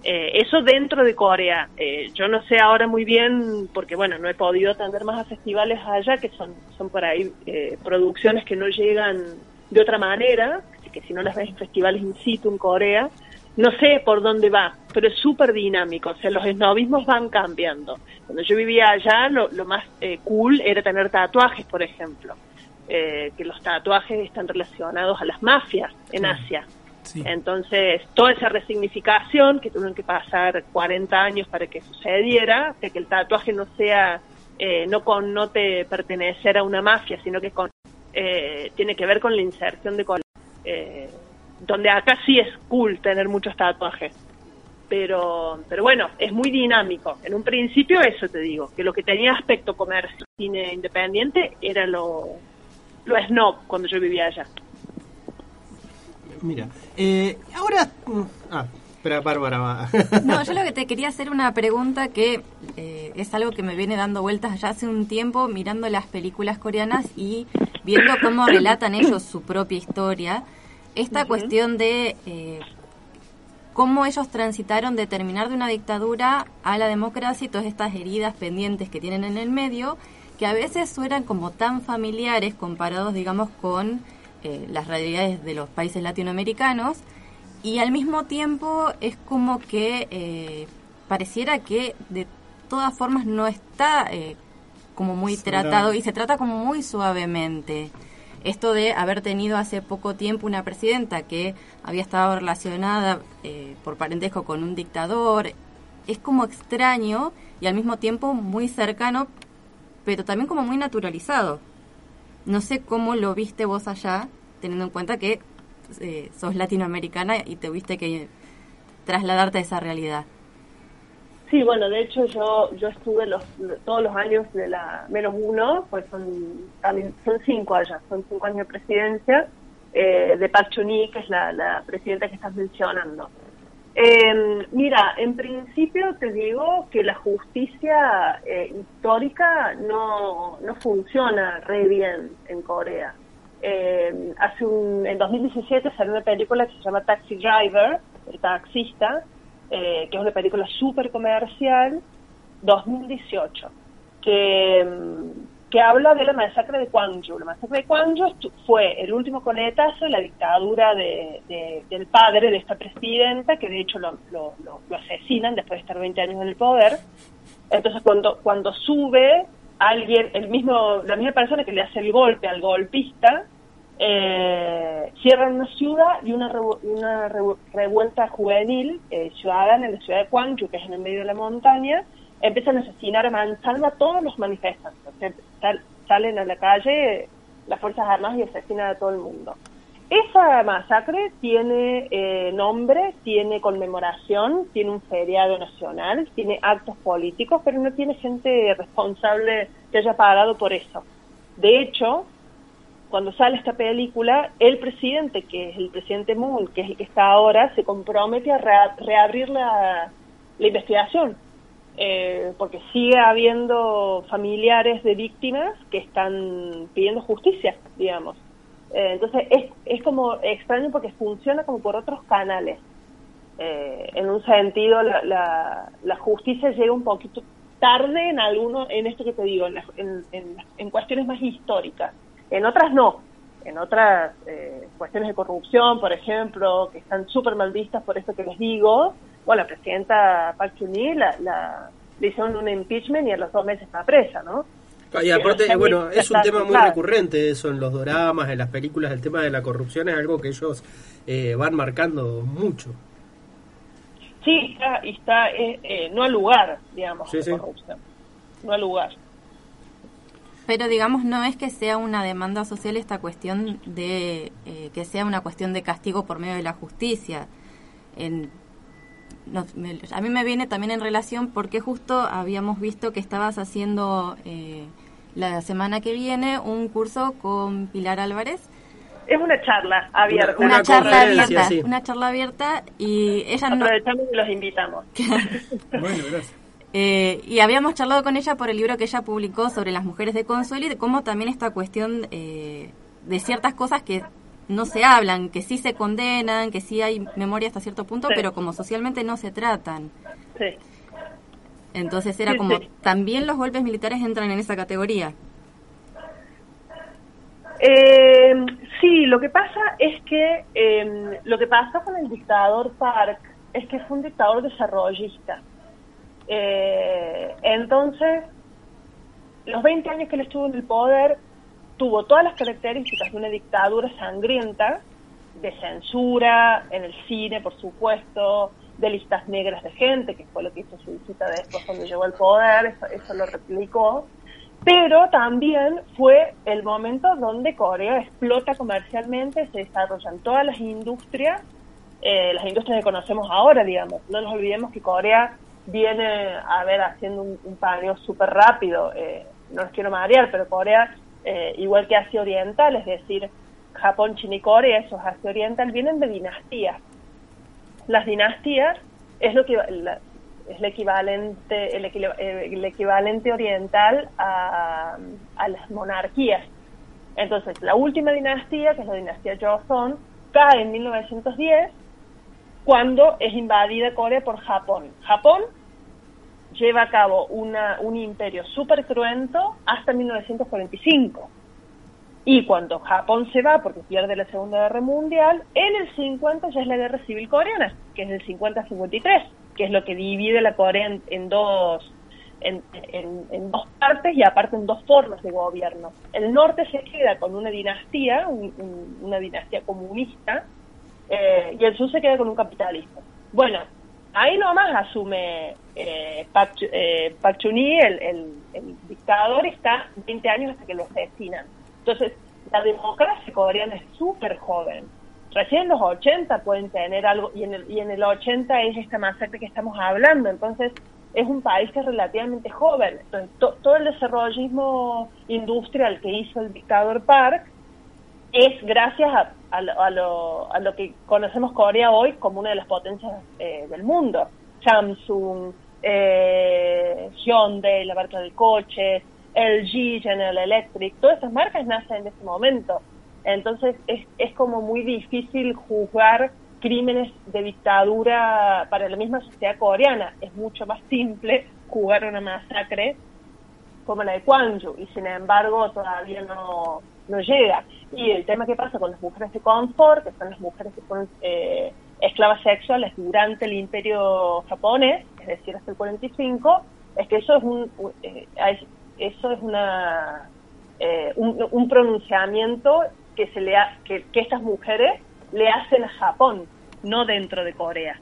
Eh, eso dentro de Corea Eh, yo no sé ahora muy bien porque bueno no he podido atender más a festivales allá que son son por ahí producciones que no llegan de otra manera que si no las ves en festivales in situ en Corea no sé por dónde va, pero es súper dinámico. O sea, los esnovismos van cambiando. Cuando yo vivía allá, lo, lo más eh, cool era tener tatuajes, por ejemplo. Eh, que los tatuajes están relacionados a las mafias en Asia. Sí. Entonces, toda esa resignificación que tuvieron que pasar 40 años para que sucediera, de que el tatuaje no sea, eh, no connote pertenecer a una mafia, sino que con, eh, tiene que ver con la inserción de color. Eh, donde acá sí es cool tener muchos tatuajes. Pero, pero bueno, es muy dinámico. En un principio eso te digo, que lo que tenía aspecto comercio, cine independiente, era lo, lo snob cuando yo vivía allá. Mira, eh, ahora... mm, Ah, espera, Bárbara va. No, yo lo que te quería hacer una pregunta que eh, es algo que me viene dando vueltas ya hace un tiempo mirando las películas coreanas y viendo cómo relatan ellos su propia historia. Esta cuestión de eh, cómo ellos transitaron de terminar de una dictadura a la democracia y todas estas heridas pendientes que tienen en el medio, que a veces suenan como tan familiares comparados, digamos, con eh, las realidades de los países latinoamericanos y al mismo tiempo es como que eh, pareciera que de todas formas no está eh, como muy tratado y se trata como muy suavemente. Esto de haber tenido hace poco tiempo una presidenta que había estado relacionada eh, por parentesco con un dictador, es como extraño y al mismo tiempo muy cercano, pero también como muy naturalizado. No sé cómo lo viste vos allá, teniendo en cuenta que eh, sos latinoamericana y tuviste que trasladarte a esa realidad. Sí, bueno, de hecho yo yo estuve los todos los años de la menos uno, pues son también son cinco allá, son cinco años de presidencia eh, de Park Chung-hee, que es la presidenta que estás mencionando. Eh, mira, en principio te digo que la justicia eh, histórica no, no funciona re bien en Corea. Eh, hace un, en 2017 salió una película que se llama Taxi Driver, el taxista, eh, que es una película súper comercial, 2018, que, mm, que habla de la masacre de Gwangju. La masacre de Gwangju fue el último coletazo de la dictadura de, de- del padre de esta presidenta, que de hecho lo, asesinan después de estar 20 años en el poder. Entonces cuando, cuando sube alguien, el mismo, la misma persona que le hace el golpe al golpista, eh, cierran una ciudad y una, revu- una revu- revuelta juvenil eh, ciudadana en la ciudad de Gwangju, que es en el medio de la montaña, empiezan a asesinar a mansalva a todos los manifestantes. Sal- salen a la calle las Fuerzas Armadas y asesinan a todo el mundo. Esa masacre tiene eh, nombre, tiene conmemoración, tiene un feriado nacional, tiene actos políticos, pero no tiene gente responsable que haya pagado por eso. De hecho, cuando sale esta película, el presidente, que es el presidente Moon, que es el que está ahora, se compromete a rea- reabrir la, la investigación, eh, porque sigue habiendo familiares de víctimas que están pidiendo justicia, digamos. Eh, entonces es, es como extraño porque funciona como por otros canales. Eh, en un sentido, la, la, la justicia llega un poquito tarde en alguno, en esto que te digo, en, en, en- en cuestiones más históricas. En otras no. En otras eh, cuestiones de corrupción, por ejemplo, que están súper mal vistas por esto que les digo, bueno, la presidenta Park Chung-hee la, la, le hicieron un impeachment y a los dos meses está presa, ¿no? Y aparte, bueno, es un tema muy recurrente eso en los doramas, en las películas, el tema de la corrupción es algo que ellos eh, van marcando mucho. Sí, está, y está eh, eh, no al lugar, digamos, Sí, sí. corrupción. No al lugar. Pero digamos, no es que sea una demanda social esta cuestión de eh, que sea una cuestión de castigo por medio de la justicia. En, no, me- a mí me viene también en relación porque justo habíamos visto que estabas haciendo eh, la semana que viene un curso con Pilar Álvarez, Es una charla abierta. una, Una charla abierta, sí. una charla abierta y ella no, Aprovechamos y los invitamos. Bueno, gracias. Eh, y habíamos charlado con ella por el libro que ella publicó sobre las mujeres de Consuelo y de cómo también esta cuestión eh, de ciertas cosas que no se hablan, que sí se condenan, que sí hay memoria hasta cierto punto, Sí. pero como socialmente no se tratan. Sí. Entonces era Sí, como, también los golpes militares entran en esa categoría. Eh, sí, lo que pasa es que eh, lo que pasó con el dictador Park es que fue un dictador desarrollista. Eh, entonces, los 20 años que él estuvo en el poder, tuvo todas las características de una dictadura sangrienta, de censura, en el cine, por supuesto, de listas negras de gente, que fue lo que hizo su visita después cuando llegó al poder, eso, eso lo replicó. Pero también fue el momento donde Corea explota comercialmente, se desarrollan todas las industrias, eh, las industrias que conocemos ahora, digamos. No nos olvidemos que Corea viene a ver haciendo un, un paneo súper rápido. eh, no los quiero marear, pero Corea, eh, igual que Asia Oriental, es decir, Japón, China y Corea, esos Asia Oriental, vienen de dinastías. Las dinastías es lo que es el equivalente el, el equivalente oriental a, a las monarquías. Entonces, la última dinastía, que es la dinastía Joseon, cae en 1910 cuando es invadida Corea por Japón. Japón lleva a cabo una, un imperio súper cruento hasta 1945. Y cuando Japón se va porque pierde la Segunda Guerra Mundial, en el 50 ya es la Guerra Civil Coreana, que es del 50 al 53, que es lo que divide la Corea en, dos en, dos partes y aparte en dos formas de gobierno. El norte se queda con una dinastía, un- una dinastía comunista, eh, y el sur se queda con un capitalismo. Bueno, ahí nomás asume eh, eh, el, el- el dictador, está 20 años hasta que lo asesinan. Entonces, la democracia coreana es súper joven. Recién en los 80 pueden tener algo, y en, el, y en el 80 es esta masacre que estamos hablando. Entonces, es un país que es relativamente joven. Entonces, to- todo el desarrollismo industrial que hizo el dictador Park es gracias a, a a lo- a lo que conocemos Corea hoy como una de las potencias eh, del mundo. Samsung, eh, Hyundai, la marca del coche, LG, General Electric, todas esas marcas nacen en ese momento. Entonces es, es como muy difícil juzgar crímenes de dictadura para la misma sociedad coreana. Es mucho más simple jugar una masacre como la de Gwangju y sin embargo todavía no, no llega. Y el tema que pasa con las mujeres de confort, que son las mujeres que fueron eh, esclavas sexuales durante el imperio japonés, es decir, hasta el 45, es que eso es un, eh, es- eso es una eh, un, un pronunciamiento que se le ha- que, que estas mujeres le hacen a Japón, no dentro de Corea.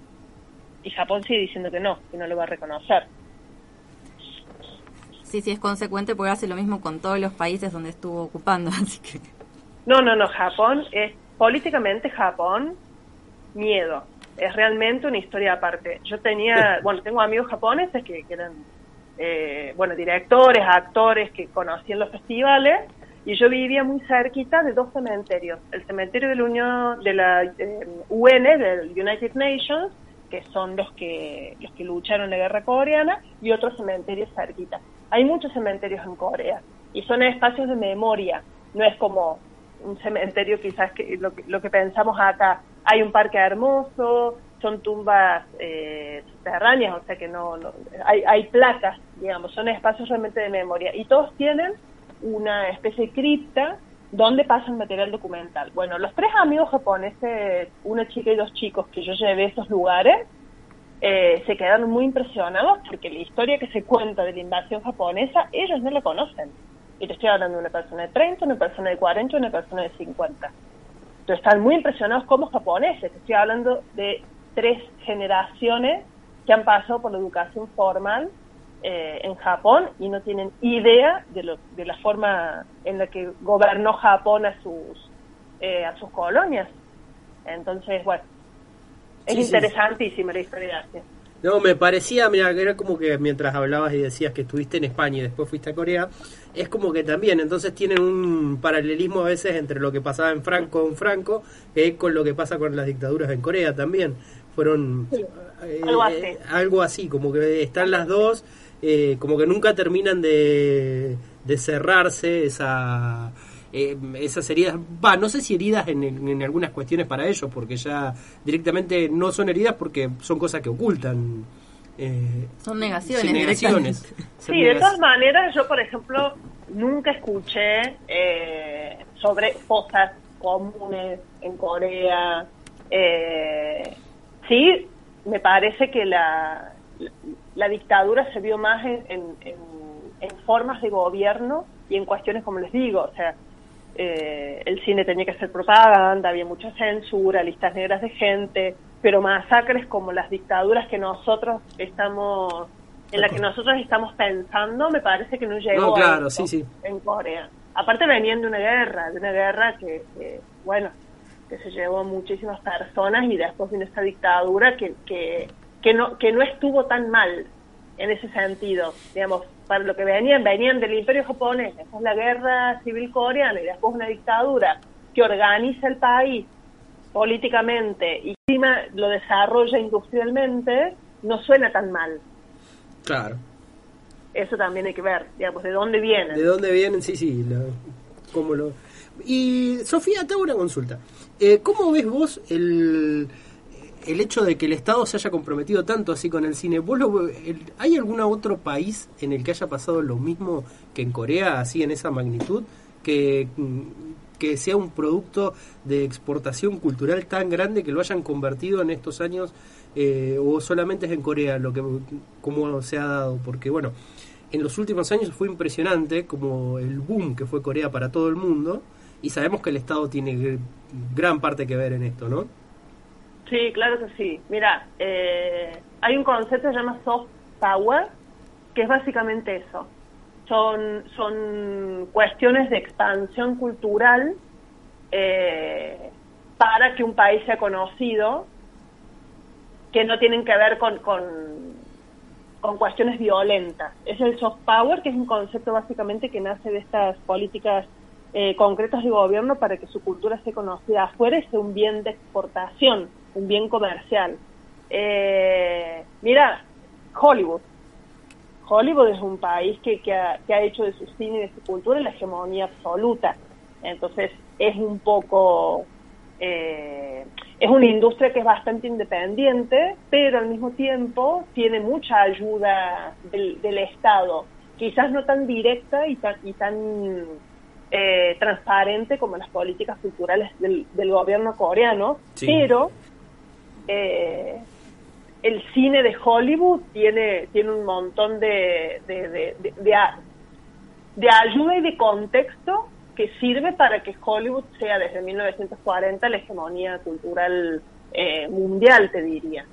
Y Japón sigue diciendo que no, que no lo va a reconocer. Sí, sí, es consecuente porque hace lo mismo con todos los países donde estuvo ocupando, así que... No, no, no, Japón es políticamente Japón miedo. Es realmente una historia aparte. Yo tenía, bueno, tengo amigos japoneses que, que eran, eh, bueno, directores, actores que conocí en los festivales y yo vivía muy cerquita de dos cementerios. El cementerio de la Unión, de la eh, UN, del United Nations, que son los que los que lucharon en la guerra coreana, y otro cementerio cerquita. Hay muchos cementerios en Corea y son espacios de memoria. No es como un cementerio quizás que lo, lo que pensamos acá. Hay un parque hermoso, son tumbas eh, subterráneas, o sea que no, no hay, hay placas, digamos, son espacios realmente de memoria. Y todos tienen una especie de cripta donde pasan material documental. Bueno, los tres amigos japoneses, una chica y dos chicos que yo llevé a esos lugares, eh, se quedaron muy impresionados porque la historia que se cuenta de la invasión japonesa, ellos no la conocen. Y te estoy hablando de una persona de 30, una persona de 40, una persona de 50. Entonces están muy impresionados como japoneses. Te estoy hablando de tres generaciones que han pasado por la educación formal eh, en Japón y no tienen idea de, lo, de la forma en la que gobernó Japón a sus, eh, a sus colonias. Entonces, bueno, es Sí, sí. interesantísima la historia de Asia. No, me parecía, mira, que era como que mientras hablabas y decías que estuviste en España y después fuiste a Corea, es como que también, entonces tienen un paralelismo a veces entre lo que pasaba en Franco con Franco, que con lo que pasa con las dictaduras en Corea también. Fueron eh, algo así. eh, algo así, como que están las dos, eh, como que nunca terminan de, de cerrarse esa eh, esas heridas, va, no sé si heridas en, en algunas cuestiones para ellos, porque ya directamente no son heridas porque son cosas que ocultan. eh, Son negaciones, sí, negaciones. de todas maneras, yo, por ejemplo, nunca escuché eh, sobre fosas comunes en Corea. Eh, sí, me parece que la, la, la dictadura se vio más en, en, en- en formas de gobierno y en cuestiones, como les digo, o sea, eh, el cine tenía que hacer propaganda, había mucha censura, listas negras de gente, pero masacres como las dictaduras que nosotros estamos, en las que nosotros estamos pensando, me parece que no llegó No, a claro, esto sí, sí. en Corea. Aparte venían de una guerra, de una guerra que, que, bueno, que se llevó a muchísimas personas y después vino esta dictadura que, que, que no que no estuvo tan mal en ese sentido, digamos, para lo que venían, venían del imperio japonés, después la guerra civil coreana y después una dictadura que organiza el país políticamente y encima lo desarrolla industrialmente, no suena tan mal. Claro. Eso también hay que ver, digamos, de dónde vienen. ¿De dónde vienen? Sí, sí. lo- cómo lo... Y Sofía, te hago una consulta. Eh, ¿Cómo ves vos el, el hecho de que el Estado se haya comprometido tanto así con el cine? ¿Vos ¿Hay algún otro país en el que haya pasado lo mismo que en Corea, así en esa magnitud? Que, mm, que sea un producto de exportación cultural tan grande que lo hayan convertido en estos años eh, o solamente es en Corea lo que como se ha dado porque bueno en los últimos años fue impresionante como el boom que fue Corea para todo el mundo y sabemos que el Estado tiene gr- gran parte que ver en esto no Sí, claro que sí. Mira, eh, hay un concepto que se llama soft power, que es básicamente eso. Son, son cuestiones de expansión cultural eh, para que un país sea conocido, que no tienen que ver con, con, con cuestiones violentas. Es el soft power, que es un concepto básicamente que nace de estas políticas eh, concretas de gobierno para que su cultura sea conocida afuera y sea un bien de exportación, un bien comercial. Eh, mira, Hollywood. Hollywood es un país que, que, ha, que ha hecho de su cine y de su cultura la hegemonía absoluta. Entonces es un poco, eh, es una industria que es bastante independiente, pero al mismo tiempo tiene mucha ayuda del, del Estado, quizás no tan directa y tan, y tan eh, transparente como las políticas culturales del, del gobierno coreano, Sí. pero eh, el cine de Hollywood tiene, tiene un montón de, de, de, de- ayuda y de contexto que sirve para que Hollywood sea desde 1940 la hegemonía cultural eh, mundial, te diría.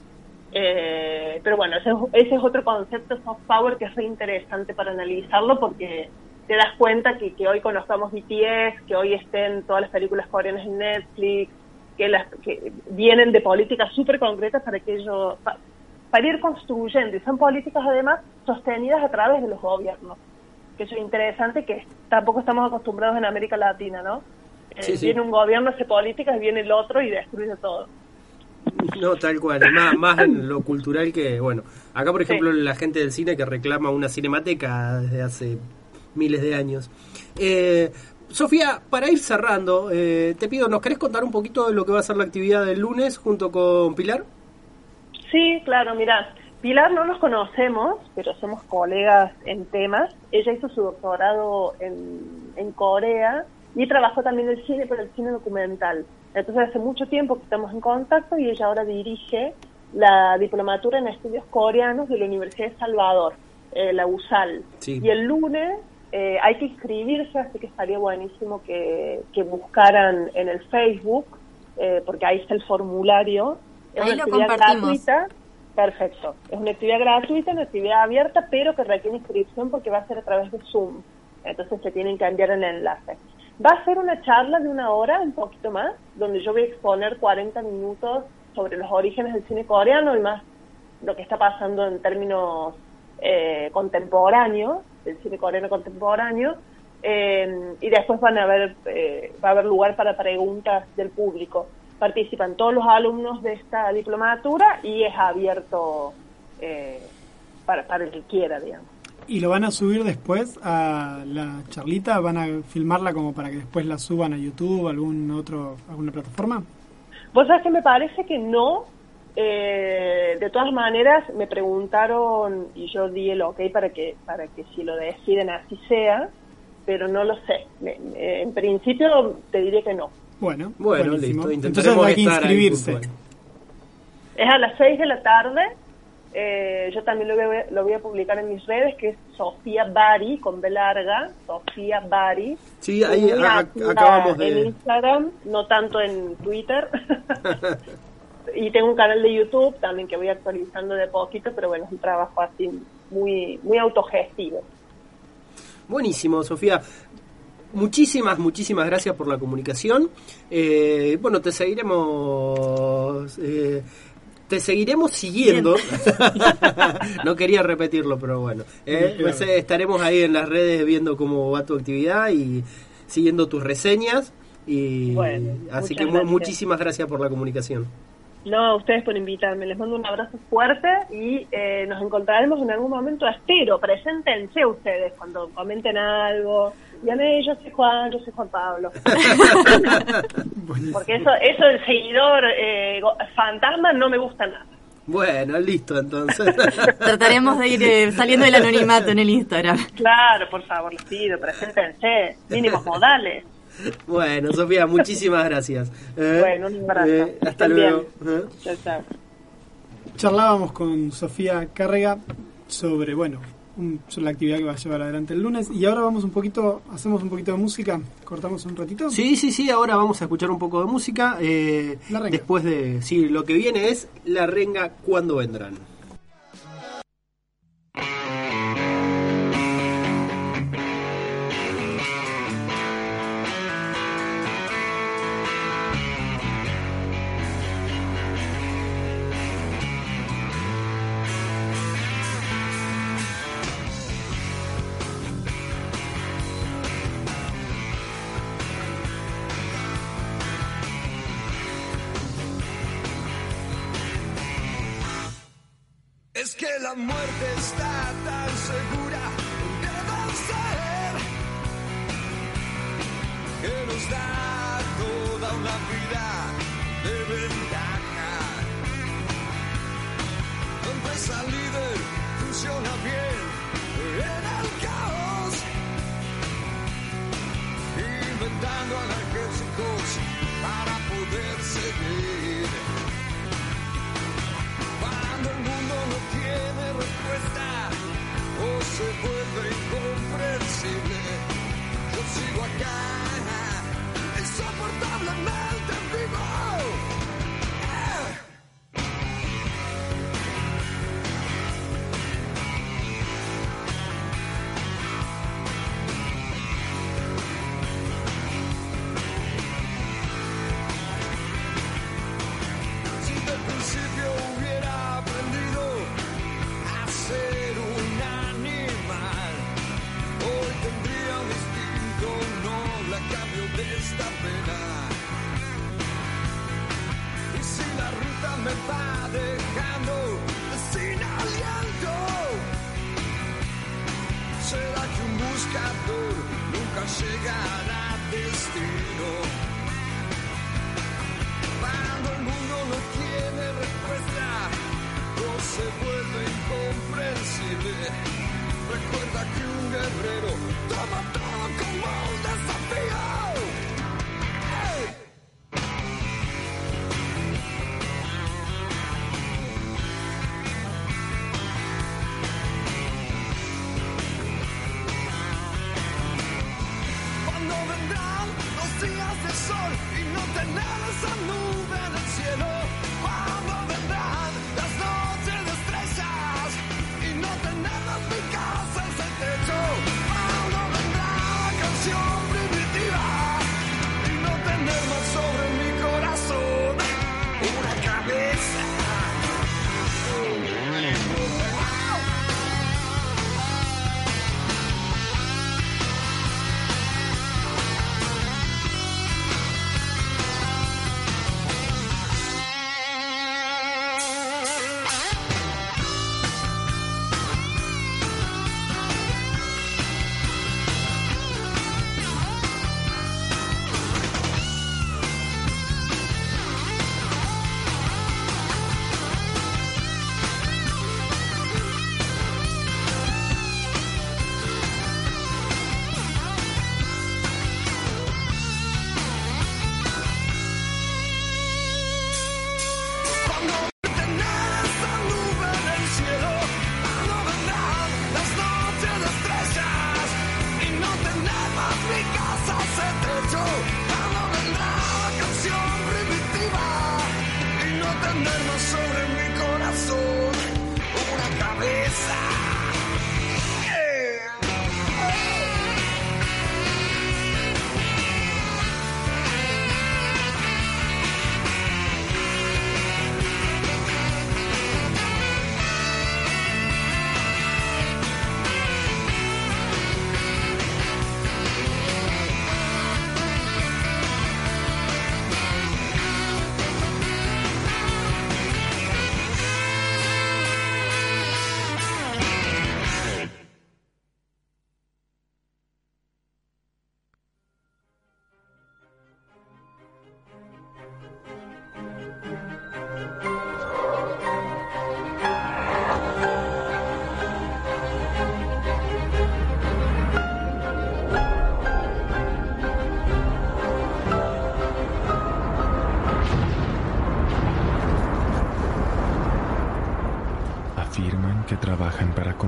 Eh, pero bueno, ese, es- ese es otro concepto soft power que es re interesante para analizarlo porque te das cuenta que, que hoy conozcamos BTS, que hoy estén todas las películas coreanas en Netflix, que, las, que vienen de políticas súper concretas para que ellos, pa- para ir construyendo, y son políticas además sostenidas a través de los gobiernos, que eso es interesante, que tampoco estamos acostumbrados en América Latina, ¿no? Eh, Sí. Viene un gobierno, hace políticas, viene el otro y destruye todo. No, tal cual, más, más en lo cultural que, bueno, acá por ejemplo la gente del cine que reclama una cinemateca desde hace miles de años. Eh, Sofía, para ir cerrando, eh, te pido, ¿nos querés contar un poquito de lo que va a ser la actividad del lunes junto con Pilar? Sí, claro, mira, Pilar no nos conocemos, pero somos colegas en temas. Ella hizo su doctorado en, en Corea y trabajó también en el cine, pero el cine documental. Entonces hace mucho tiempo que estamos en contacto y ella ahora dirige la diplomatura en estudios coreanos de la Universidad de Salvador, eh, la USAL. Sí. Y el lunes eh, hay que inscribirse, así que estaría buenísimo que, que buscaran en el Facebook, eh, porque ahí está el formulario. Es Ahí una lo actividad gratuita. Perfecto. Es una actividad gratuita, una actividad abierta, pero que requiere inscripción porque va a ser a través de Zoom. Entonces se tienen que enviar el enlace. Va a ser una charla de una hora, un poquito más, donde yo voy a exponer 40 minutos sobre los orígenes del cine coreano y más lo que está pasando en términos eh, contemporáneos, del cine coreano contemporáneo, eh, y después van a haber, eh, va a haber lugar para preguntas del público. Participan todos los alumnos de esta diplomatura y es abierto eh, para, para el que quiera, digamos. ¿Y lo van a subir después a la charlita? ¿Van a filmarla como para que después la suban a YouTube, algún otro, alguna plataforma? Vos sabés que me parece que no. Eh, de todas maneras, me preguntaron y yo di el ok para que, para que si lo deciden así sea, pero no lo sé. Me- me- en principio te diré que no. Bueno, Bueno, listo, Entonces hay que ahí inscribirse. Es a las 6 de la tarde. Eh, yo también lo voy, a, lo voy a publicar en mis redes, que es Sofía Bari, con B larga, Sofía Bari. Sí, ahí a- acabamos En de... Instagram, no tanto en Twitter. y tengo un canal de YouTube también que voy actualizando de poquito, pero bueno, es un trabajo así muy, muy autogestivo. Buenísimo, Sofía. Muchísimas, muchísimas gracias por la comunicación. Eh, bueno, te seguiremos. eh, te seguiremos siguiendo. no quería repetirlo, pero bueno. Eh, pues, eh, estaremos ahí en las redes viendo cómo va tu actividad y siguiendo tus reseñas. Y Bueno, así que gracias. muchísimas gracias por la comunicación. No, a ustedes por invitarme. Les mando un abrazo fuerte y eh, nos encontraremos en algún momento. Espero, preséntense ustedes cuando comenten algo. Díganme, yo soy Juan, yo soy Juan Pablo. Porque eso, eso del seguidor eh, go- fantasma no me gusta nada. Bueno, listo entonces. Trataremos de ir eh, saliendo del anonimato en el Instagram. Claro, por favor, les pido, preséntense. Mínimos modales. Bueno, Sofía, muchísimas gracias. ¿eh? Bueno, un abrazo. Eh, hasta luego. ¿eh? Chao. Charlábamos con Sofía Carrega sobre, bueno, un, sobre la actividad que va a llevar adelante el lunes. Y ahora vamos un poquito, hacemos un poquito de música, cortamos un ratito. Sí, sí, sí, ahora vamos a escuchar un poco de música. Eh, la renga. Después de, sí, lo que viene es la renga cuando vendrán.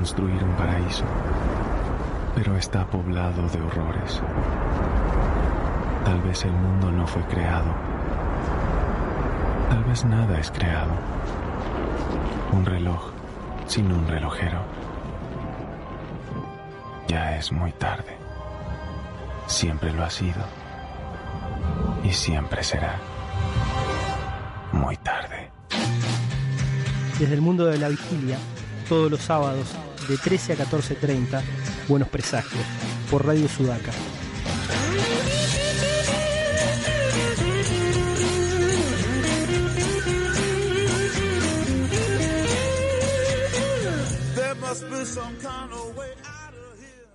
Construir un paraíso, pero está poblado de horrores. Tal vez el mundo no fue creado. Tal vez nada es creado. Un reloj sin un relojero. Ya es muy tarde. Siempre lo ha sido. Y siempre será. Muy tarde. Desde el mundo de la vigilia, todos los sábados, de 13 a 14.30, Buenos Presagios, por Radio Sudaca. There must be some kind of way out of here.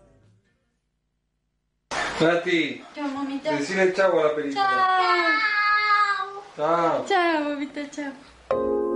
Nati, Chao, decirle chau a la película. Chao. Chao, mamita, chao.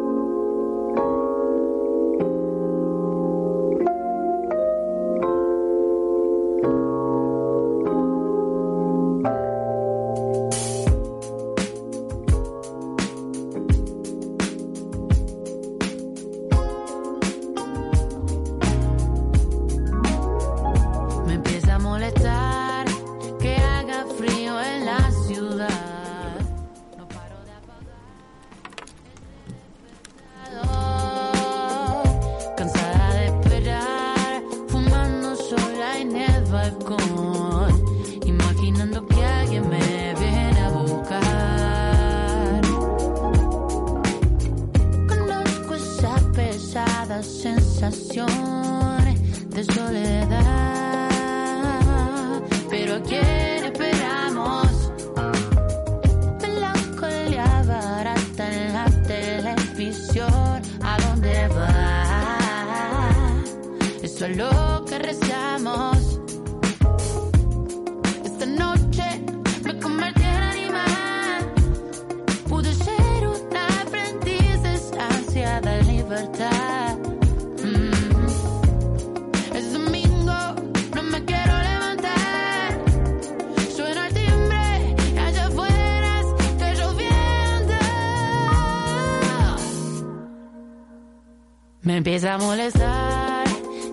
Me empieza a molestar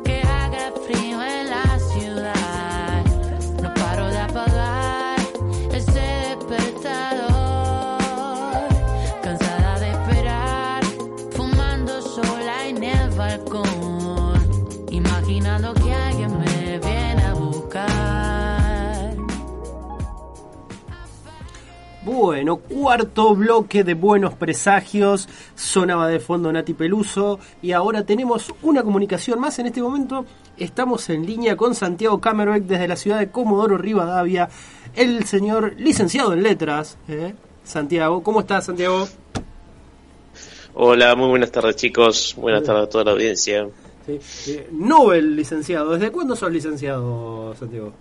que haga frío en la ciudad. No paro de apagar ese despertador. Cansada de esperar, fumando sola en el balcón. Imaginando que alguien me viene a buscar. Bueno, cuarto bloque de Buenos Presagios. Sonaba de fondo Nati Peluso. Y ahora tenemos una comunicación más en este momento. Estamos en línea con Santiago Camerbeck desde la ciudad de Comodoro Rivadavia. El señor licenciado en letras. ¿eh? Santiago, ¿cómo estás, Santiago? Hola, muy buenas tardes chicos, buenas tardes a toda la audiencia. Sí. Nobel licenciado. ¿Desde cuándo sos licenciado, Santiago?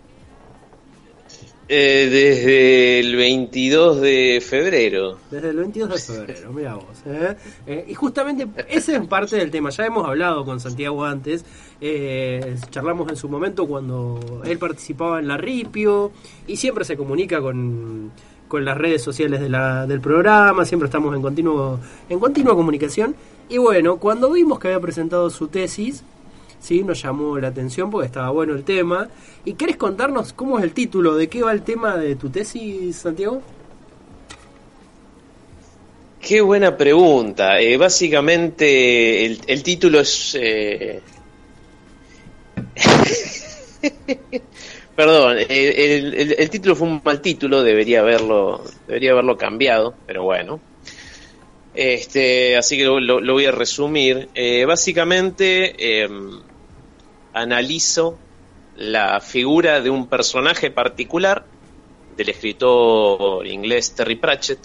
Eh, desde el 22 de febrero. Desde el 22 de febrero, mira vos. ¿eh? Eh, y justamente ese es parte del tema. Ya hemos hablado con Santiago antes. eh, charlamos en su momento cuando él participaba en la Ripio y siempre se comunica con, con las redes sociales del programa. Siempre estamos en, continuo, en continua comunicación. Y bueno, cuando vimos que había presentado su tesis, sí, nos llamó la atención porque estaba bueno el tema. ¿Y querés contarnos cómo es el título? ¿De qué va el tema de tu tesis, Santiago? Qué buena pregunta. Eh, básicamente el, título es... eh, Perdón, el, título fue un mal título, debería haberlo, debería haberlo cambiado, pero bueno. Este, así que lo, lo- lo voy a resumir. Eh, básicamente em, analizo la figura de un personaje particular del escritor inglés Terry Pratchett.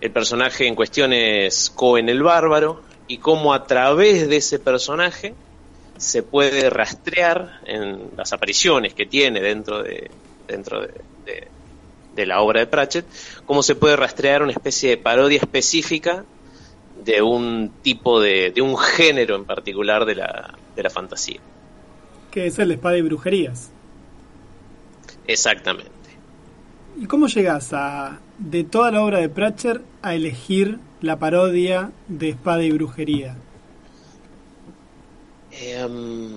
El personaje en cuestión es Cohen el Bárbaro y cómo a través de ese personaje se puede rastrear en las apariciones que tiene dentro de dentro de, la obra de Pratchett, cómo se puede rastrear una especie de parodia específica de un tipo de, de un género en particular de la, de la fantasía. Que es el de espada y brujerías. Exactamente. ¿Y cómo llegas a, de toda la obra de Pratchett, a elegir la parodia de espada y brujería? Em,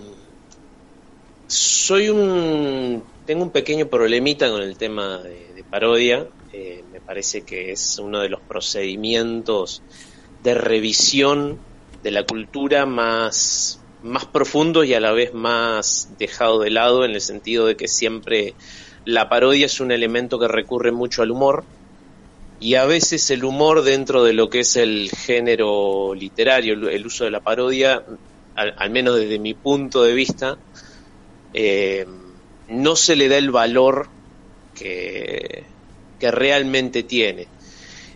soy un. Tengo un pequeño problemita con el tema de, de parodia. Eh, me parece que es uno de los procedimientos de revisión de la cultura más, más profundos y a la vez más dejado de lado en el sentido de que siempre la parodia es un elemento que recurre mucho al humor y a veces el humor dentro de lo que es el género literario, el, uso de la parodia, al, al menos desde mi punto de vista, eh, no se le da el valor que, que realmente tiene.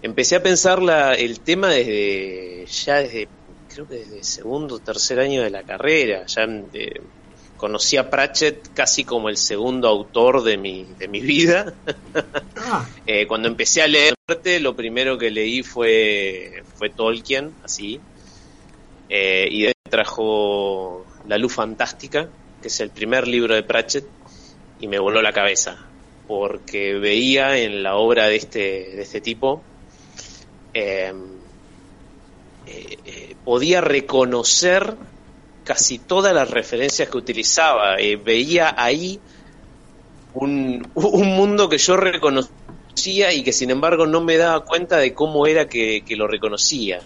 Empecé a pensar la, el tema desde ya desde creo que desde segundo o tercer año de la carrera. Ya eh, conocí a Pratchett casi como el segundo autor de mi, de mi vida. Ah, Eh, cuando empecé a leer, lo primero que leí fue, fue Tolkien, así. Eh, y trajo La Luz Fantástica, que es el primer libro de Pratchett, y me voló la cabeza, porque veía en la obra de este, de este tipo, eh, eh, eh, podía reconocer casi todas las referencias que utilizaba. Eh, veía ahí un, un mundo que yo reconocía y que sin embargo no me daba cuenta de cómo era que, lo reconocía.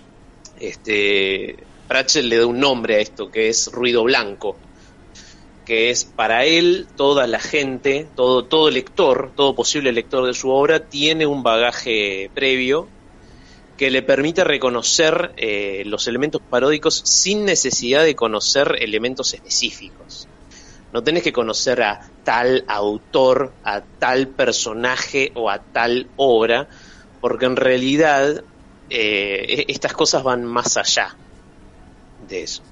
Este, Pratchett le da un nombre a esto, que es ruido blanco, que es para él toda la gente, todo, todo lector, todo posible lector de su obra, tiene un bagaje previo que le permite reconocer eh, los elementos paródicos sin necesidad de conocer elementos específicos. No tenés que conocer a tal autor, a tal personaje o a tal obra, porque en realidad eh, e- estas cosas van más allá de eso.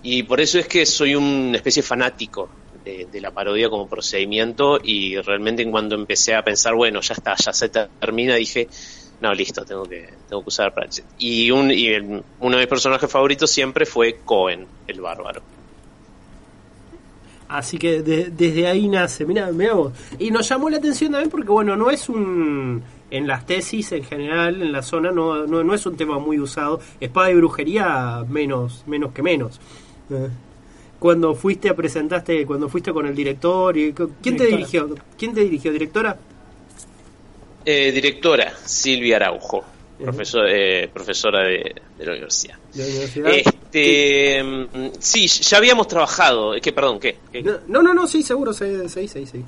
Y por eso es que soy una especie fanático de, de la parodia como procedimiento y realmente en cuando empecé a pensar, bueno, ya está, ya se termina, dije, no, listo, tengo que, tengo que usar Pratchett. Y, un, y el- uno de mis personajes favoritos siempre fue Cohen, el bárbaro. Así que de- desde ahí nace, mira, vos. Y nos llamó la atención también porque, bueno, no es un. En las tesis en general, en la zona, no, no, no es un tema muy usado. Espada y brujería, menos, menos que menos. Eh, Cuando fuiste a presentaste, cuando fuiste con el director, y, ¿quién te dirigió? ¿Quién te dirigió, directora? Eh, directora, Silvia Araujo, profesor, eh, profesora de, de la universidad. de la universidad? Este, mm, sí, ya habíamos trabajado, que perdón, ¿qué? ¿Qué? No, no, no, sí, seguro, sí, sí, sí. sí.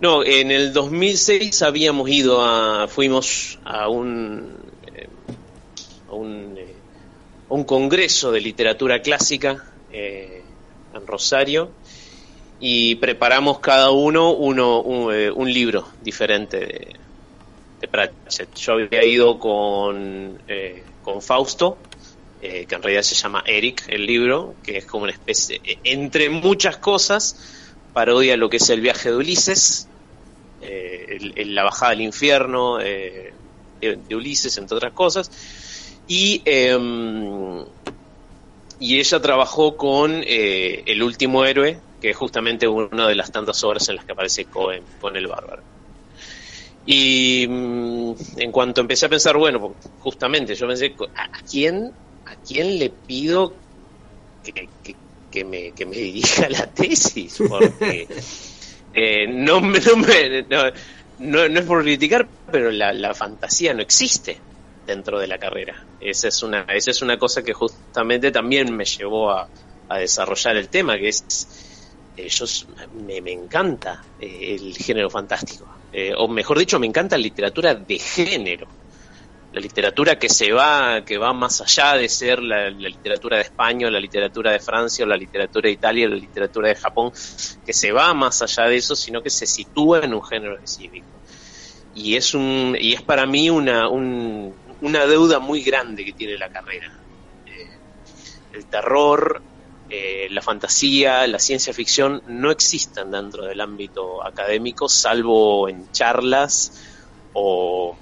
No, en el 2006 habíamos ido a, fuimos a un, eh, a un, eh, a un congreso de literatura clásica eh, en Rosario y preparamos cada uno uno un, eh, un libro diferente de, de Pratchett. Yo había ido con, eh, con Fausto, eh, que en realidad se llama Eric, el libro, que es como una especie, eh, entre muchas cosas, parodia lo que es el viaje de Ulises, la bajada al infierno de, de Ulises, entre otras cosas. Y, em, y ella trabajó con eh, El último héroe, que es justamente una de las tantas obras en las que aparece Cohen con el bárbaro. Y mm, en cuanto empecé a pensar, bueno, pues, justamente yo pensé, ¿a a quién, a quién le pido que, que- que me, que me dirija la tesis? Porque eh, no, me- no, me- no, no- no es por criticar, pero la, la fantasía no existe dentro de la carrera. Esa es una, esa es una cosa que justamente también me llevó a, a desarrollar el tema, que es, yo me, me encanta eh, el género fantástico. Eh, o mejor dicho, me encanta la literatura de género. La literatura que se va, que va más allá de ser la, literatura de España, la literatura de Francia, o la literatura de Italia, la literatura de Japón, que se va más allá de eso, sino que se sitúa en un género específico. Y es un, y es para mí una, un- una deuda muy grande que tiene la carrera. Eh, el terror, eh, la fantasía, la ciencia ficción no existen dentro del ámbito académico, salvo en charlas o,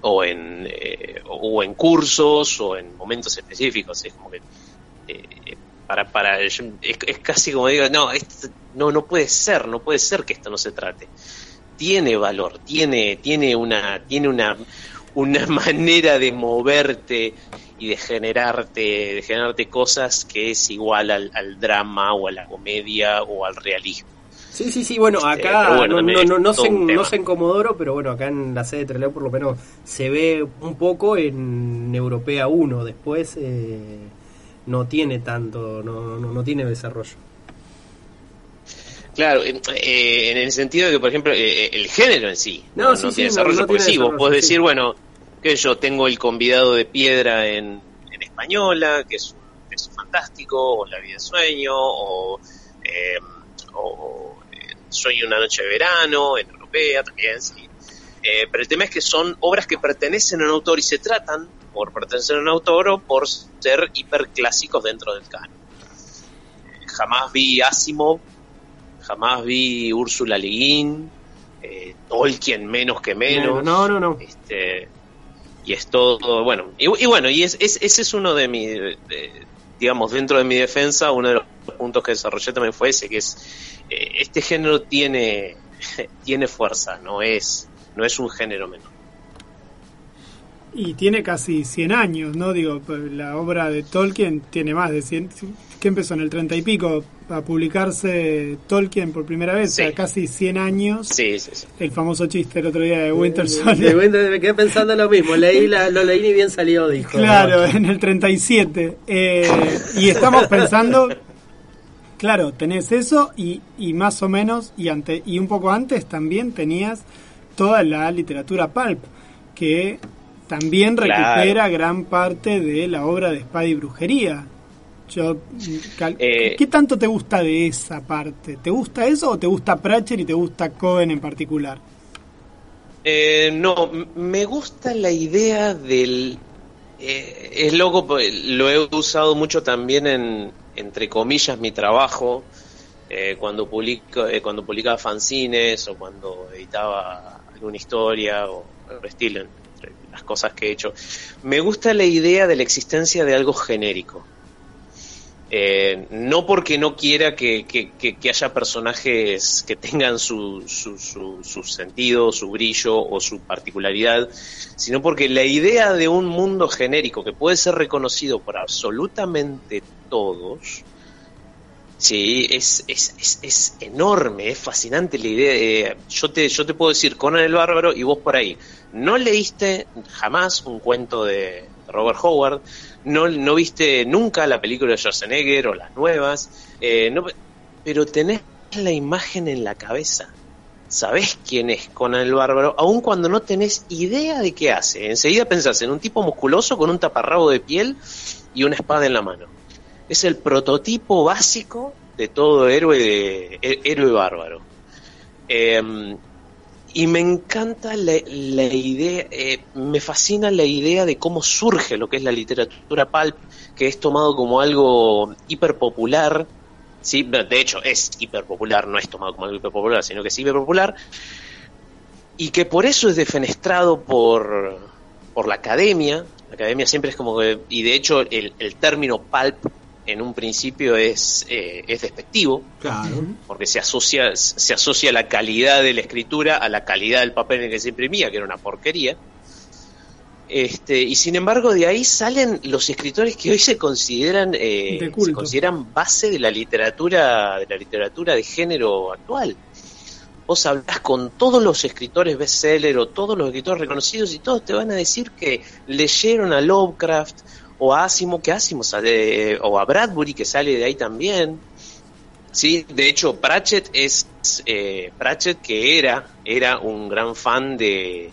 o, en, eh, o en cursos o en momentos específicos. Es como que eh, para, para es, casi como digo, no, no, no puede ser, no puede ser que esto no se trate. Tiene valor, tiene, tiene una, tiene una, una manera de moverte y de generarte, de generarte cosas que es igual al, al drama o a la comedia o al realismo. Sí, sí, sí, bueno, Este, acá bueno, no, no, no, no sé, en- tema. no sé en Comodoro, pero bueno, acá en la sede de Trelew por lo menos se ve un poco en Europea 1, después eh, no tiene tanto, no, no, no tiene desarrollo. Claro, en, eh, en el sentido de que, por ejemplo, eh, eh, el género en sí No, sí, sí, no, desarrollo. porque tiene sí, vos desarrollo, podés sí. decir, bueno, que yo tengo el convidado de piedra en, en española, que es, que es fantástico, o La vida de sueño, o, eh, o eh, Sueño una noche de verano, en europea también, sí. Eh, pero el tema es que son obras que pertenecen a un autor y se tratan por pertenecer a un autor o por ser hiperclásicos dentro del canon. Eh, jamás vi Asimov, jamás vi Úrsula Le Guin, eh, Tolkien menos que menos. No, no, no. Este, y es todo, bueno, y, bueno, y es, es- ese es uno de mis, digamos, dentro de mi defensa, uno de los puntos que desarrollé también fue ese, que es, eh, este género tiene, tiene fuerza, no es, no es un género menor. Y tiene casi 100 años, ¿no? Digo, la obra de Tolkien tiene más de 100. que empezó en el 30 y pico a publicarse Tolkien por primera vez? O sea, casi 100 años. Sí, sí, sí. El famoso chiste el otro día de Winter De Soldier. Winter- me quedé pensando lo mismo, leí la, lo leí ni bien salió, dijo. Claro, en el 37. Eh, y estamos pensando, claro, tenés eso y, y más o menos, y, ante, y un poco antes también tenías toda la literatura pulp, que también Claro. recupera gran parte de la obra de espada y brujería. Yo, Eh, ¿Qué tanto te gusta de esa parte? ¿Te gusta eso o te gusta Pratchett y te gusta Cohen en particular? Eh, no, me gusta la idea del... eh, es loco, pues, lo he usado mucho también en, entre comillas, mi trabajo, eh, cuando, publico, eh, cuando publicaba fanzines o cuando editaba alguna historia o algo estilo, las cosas que he hecho. Me gusta la idea de la existencia de algo genérico. Eh, no porque no quiera que, que- que- haya personajes que tengan su, su, su- su sentido, su brillo o su particularidad, sino porque la idea de un mundo genérico que puede ser reconocido por absolutamente todos, sí, es, es, es, es enorme, es fascinante la idea. eh, yo, te, yo te puedo decir Conan el Bárbaro y vos por ahí, no leíste jamás un cuento de Robert Howard, no, no viste nunca la película de Schwarzenegger o las nuevas, eh, no- pero tenés la imagen en la cabeza. Sabés quién es Conan el Bárbaro, aun cuando no tenés idea de qué hace. Enseguida pensás en un tipo musculoso con un taparrabo de piel y una espada en la mano. Es el prototipo básico de todo héroe, héroe bárbaro. Eh, y me encanta la, la idea, eh, me fascina la idea de cómo surge lo que es la literatura pulp, que es tomado como algo hiperpopular. Sí, de hecho es hiperpopular, no es tomado como algo hiperpopular, sino que es hiperpopular. Y que por eso es defenestrado por, por la academia. La academia siempre es como que, y de hecho el, el término pulp en un principio es, eh, es despectivo Claro. porque se asocia, se asocia la calidad de la escritura a la calidad del papel en el que se imprimía, que era una porquería. Este, y sin embargo, de ahí salen los escritores que hoy se consideran eh, se consideran base de la literatura, de la literatura de género actual. Vos hablas con todos los escritores bestseller o todos los escritores reconocidos y todos te van a decir que leyeron a Lovecraft o a Asimov, que Asimov sale, o a Bradbury, que sale de ahí también. Sí, de hecho, Pratchett es eh, Pratchett que era era un gran fan de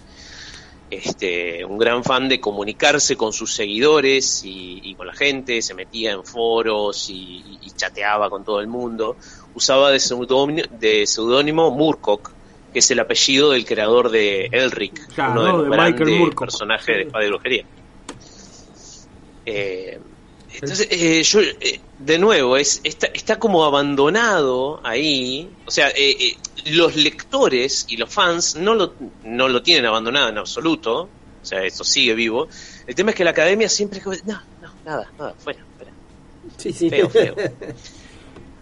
este un gran fan de comunicarse con sus seguidores y, y con la gente, se metía en foros y, y chateaba con todo el mundo. Usaba de seudónimo, de seudónimo Moorcock, que es el apellido del creador de Elric, Claro, uno de los de grandes personajes de Espada y Brujería. Eh, entonces, eh, yo, eh, de nuevo, es está, está como abandonado ahí. O sea, eh, eh, los lectores y los fans no lo, no lo tienen abandonado en absoluto. O sea, eso sigue vivo. El tema es que la academia siempre es como, no, no, nada, nada, fuera, fuera. Sí, sí. Feo, feo.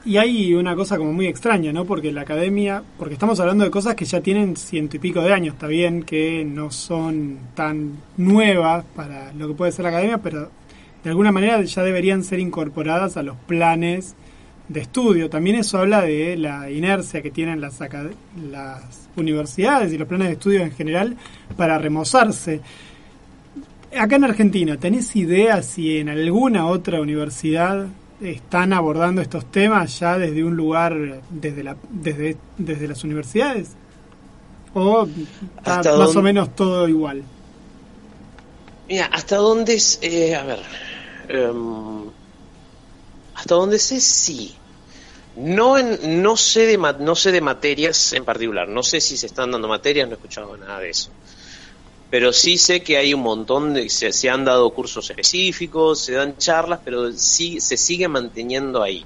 Y hay una cosa como muy extraña, ¿no? Porque la academia, porque estamos hablando de cosas que ya tienen ciento y pico de años, está bien que no son tan nuevas para lo que puede ser la academia, pero de alguna manera ya deberían ser incorporadas a los planes de estudio. También eso habla de la inercia que tienen las, universidades y los planes de estudio en general para remozarse. Acá en Argentina, ¿tenés idea si en alguna otra universidad están abordando estos temas ya desde un lugar, desde, la, desde, desde las universidades? ¿O está más o menos todo igual? Mira, hasta dónde es. eh, a ver. Em, hasta donde sé, sí. No, no, sé de, no sé de materias en particular. No sé si se están dando materias, no he escuchado nada de eso. Pero sí sé que hay un montón de. Se, se han dado cursos específicos, se dan charlas, pero sí se sigue manteniendo ahí.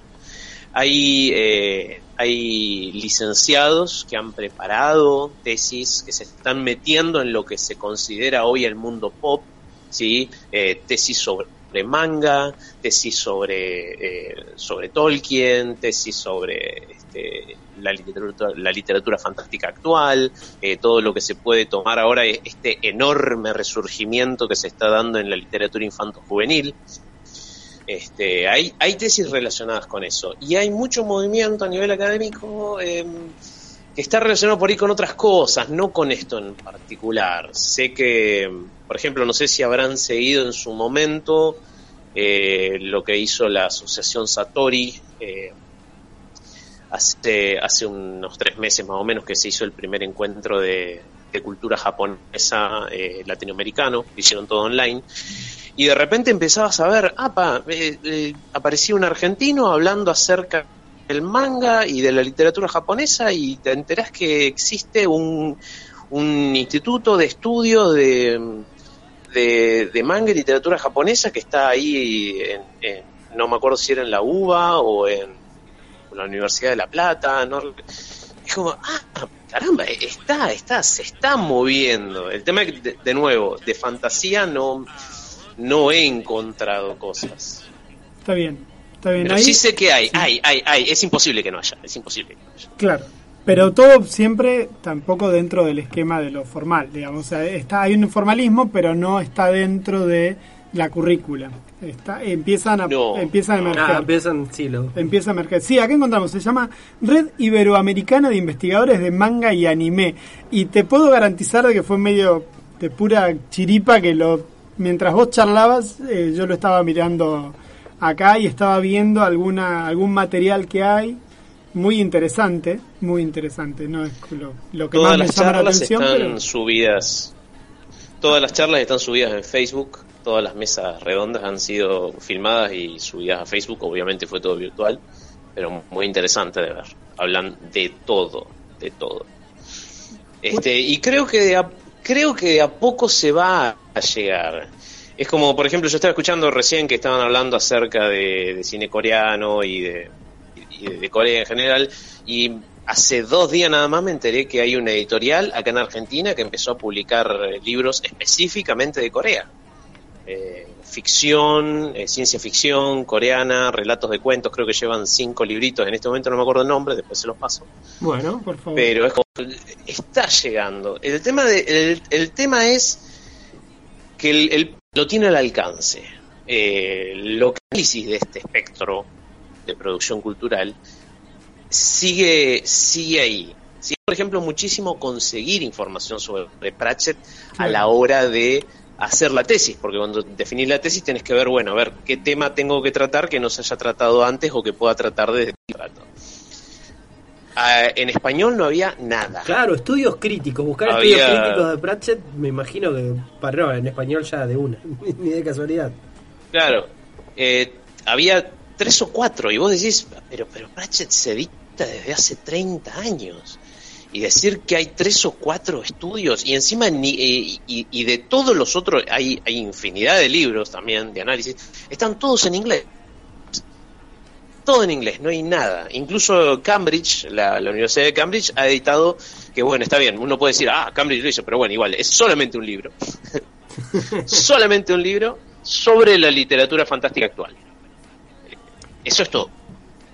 Hay, eh, hay licenciados que han preparado tesis que se están metiendo en lo que se considera hoy el mundo pop, ¿sí? Eh, tesis sobre manga, tesis sobre, eh, sobre Tolkien, tesis sobre este, la, literatura, la literatura fantástica actual, eh, todo lo que se puede tomar ahora, es este enorme resurgimiento que se está dando en la literatura infanto-juvenil. Este, hay, hay tesis relacionadas con eso y hay mucho movimiento a nivel académico eh, está relacionado por ahí con otras cosas, no con esto en particular. Sé que, por ejemplo, no sé si habrán seguido en su momento eh, lo que hizo la asociación Satori eh, hace, hace unos tres meses más o menos que se hizo el primer encuentro de, cultura japonesa eh, latinoamericano, hicieron todo online y de repente empezabas a ver, apa, eh, eh, aparecía un argentino hablando acerca del manga y de la literatura japonesa y te enterás que existe un, un instituto de estudio de, de, manga y literatura japonesa que está ahí, en, en- no me acuerdo si era en la UBA o en la Universidad de La Plata, es como, ah, caramba, está, está, se está moviendo. El tema de, de nuevo, de fantasía no, no he encontrado cosas. Está bien, está bien. Pero Ahí, sí sé que hay, hay, hay, hay. Es imposible que no haya, es imposible que no haya. Claro. Pero todo siempre tampoco dentro del esquema de lo formal, digamos. O sea, está, hay un formalismo, pero no está dentro de la currícula. Está, empiezan, a, No, empiezan a emerger. Ah, empiezan, sí, lo... Empieza a emerger. Sí, acá encontramos, se llama Red Iberoamericana de Investigadores de Manga y Anime. Y te puedo garantizar de que fue medio de pura chiripa que lo mientras vos charlabas, eh, yo lo estaba mirando acá y estaba viendo alguna algún material que hay muy interesante, muy interesante, no es lo, lo que Todas más me las llama la charlas atención, están pero subidas. Todas las charlas están subidas en Facebook. Todas las mesas redondas han sido filmadas y subidas a Facebook. Obviamente fue todo virtual, pero muy interesante de ver. Hablan de todo, de todo. Este, y creo que de a, creo que de a poco se va a llegar. Es como, por ejemplo, yo estaba escuchando recién que estaban hablando acerca de, de cine coreano y de, y de Corea en general, y hace dos días nada más me enteré que hay una editorial acá en Argentina que empezó a publicar eh, libros específicamente de Corea. Eh, ficción, eh, ciencia ficción coreana, relatos de cuentos, creo que llevan cinco libritos, en este momento no me acuerdo el nombre, después se los paso. Bueno, por favor. Pero es como, está llegando. El tema, de, el, el tema es que el, el- lo tiene al alcance. Eh, lo que análisis de este espectro de producción cultural sigue, sigue ahí. Sigue, por ejemplo, muchísimo conseguir información sobre Pratchett a la hora de hacer la tesis, porque cuando definís la tesis tenés que ver, bueno, a ver qué tema tengo que tratar que no se haya tratado antes o que pueda tratar desde el trato. Ah, en español no había nada. Claro, estudios críticos, buscar Había- estudios críticos de Pratchett, me imagino que para no, en español ya de una, ni de casualidad. Claro, eh, había tres o cuatro y vos decís, pero, pero Pratchett se edita desde hace 30 años. Y decir que hay tres o cuatro estudios y encima ni, eh, y, y de todos los otros hay, hay infinidad de libros también de análisis, están todos en inglés. Todo en inglés, no hay nada. Incluso Cambridge, la, la Universidad de Cambridge, ha editado, que bueno, está bien, uno puede decir, ah, Cambridge lo hizo, pero bueno, igual, es solamente un libro. solamente un libro sobre la literatura fantástica actual. Eso es todo.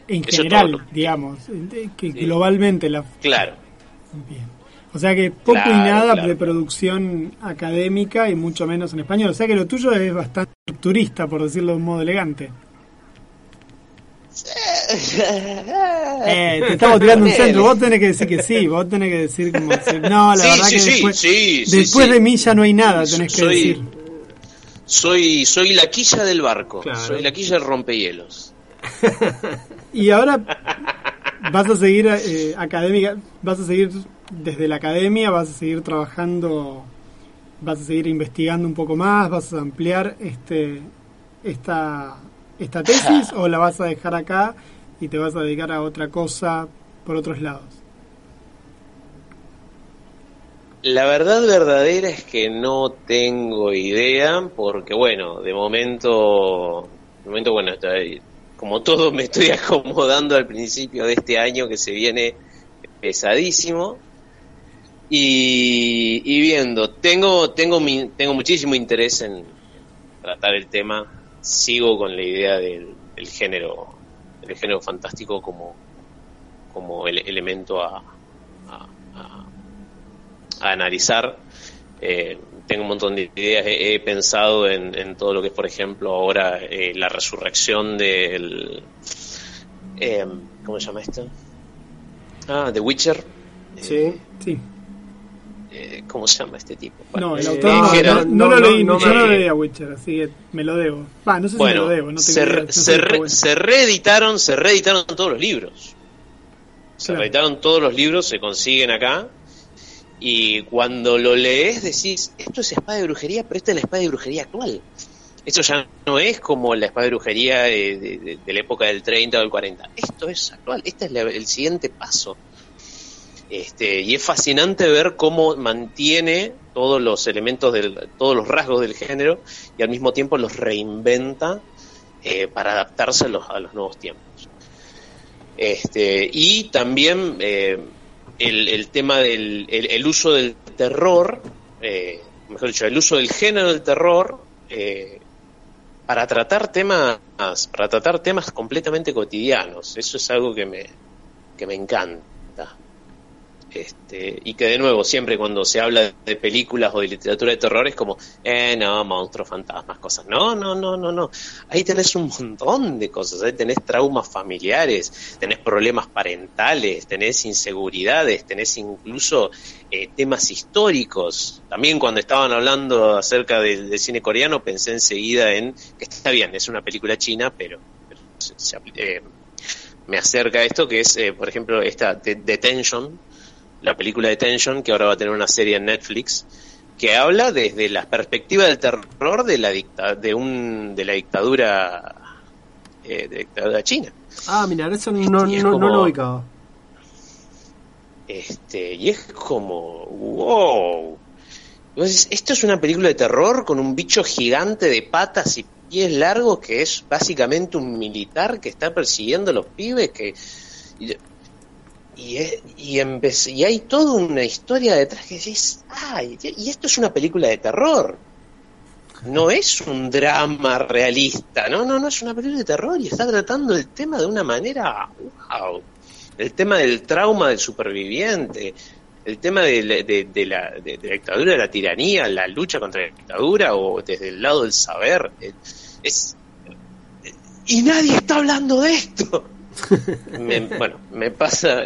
en eso general, todo. digamos, eh, que globalmente la Claro. Bien. O sea que poco y nada claro. de producción académica y mucho menos en español. O sea que lo tuyo es bastante turista, por decirlo de un modo elegante. Eh, te estamos tirando un centro. Vos tenés que decir que sí. Vos tenés que decir como... No, la Sí, verdad sí, que sí, después, de mí ya no hay nada, tenés que Soy- decir. Soy, soy la quilla del barco, Claro. soy la quilla del rompehielos. Y ahora vas a seguir eh, académica, vas a seguir desde la academia, vas a seguir trabajando, vas a seguir investigando un poco más, vas a ampliar este esta esta tesis o la vas a dejar acá y te vas a dedicar a otra cosa por otros lados. La verdad verdadera es que no tengo idea, porque bueno, de momento, de momento bueno, como todo me estoy acomodando al principio de este año que se viene pesadísimo. Y, y viendo, tengo, tengo, mi- tengo muchísimo interés en tratar el tema, sigo con la idea del, del género, del género fantástico como, como ele- elemento a, a- a- a analizar. Eh, tengo un montón de ideas, he, he pensado en, en todo lo que es, por ejemplo, ahora eh, la resurrección del... eh, ¿Cómo se llama esto? Ah, The Witcher. Sí. Sí. Eh, ¿Cómo se llama este tipo? No, Bueno, el eh, autor no, Geralt- no- no lo leí, no yo me- no leí a Witcher, así que me lo debo. Va, no sé si me Bueno, lo debo, no se, idea, se re- bueno. se reeditaron, se reeditaron todos los libros. Se Claro. reeditaron todos los libros, se consiguen acá. Y cuando lo lees decís, esto es espada de brujería, pero esta es la espada de brujería actual. Esto ya no es como la espada de brujería de, de- de- de la época del 30 o del 40. Esto es actual, este es la- el siguiente paso. Este, y es fascinante ver cómo mantiene todos los elementos, del, todos los rasgos del género y al mismo tiempo los reinventa eh, para adaptarse a los, a los nuevos tiempos. Este, y también eh, el, tema del el, uso del terror, eh, mejor dicho, el uso del género del terror para tratar temas para tratar temas completamente cotidianos. Eso es algo que me que me encanta. Este, y que de nuevo, siempre cuando se habla de películas o de literatura de terror es como, eh, no, monstruos, fantasmas, cosas. No, no, no, no, no. Ahí tenés un montón de cosas. Ahí tenés traumas familiares, tenés problemas parentales, tenés inseguridades, tenés incluso eh, temas históricos. También cuando estaban hablando acerca del, cine coreano pensé enseguida en que está bien, es una película china, pero, eh, me acerca a esto que es, eh, por ejemplo, esta de- Detention, la película Detention, que ahora va a tener una serie en Netflix, que habla desde la perspectiva del terror de la dicta de un de la dictadura eh, de la dictadura china. Ah, mira, eso no, Y es no, lo ubicaba. Este, y es como, wow. Decís, esto es una película de terror con un bicho gigante de patas y pies largos que es básicamente un militar que está persiguiendo a los pibes que y, y, y, empe- y hay toda una historia detrás que decís, ay, y esto es una película de terror. No es un drama realista, no, no, no es una película de terror y está tratando el tema de una manera, wow el tema del trauma del superviviente, el tema de, la- de- la, dictadura, de la tiranía, la lucha contra la dictadura o desde el lado del saber. Es, y nadie está hablando de esto. Me- bueno, me pasa.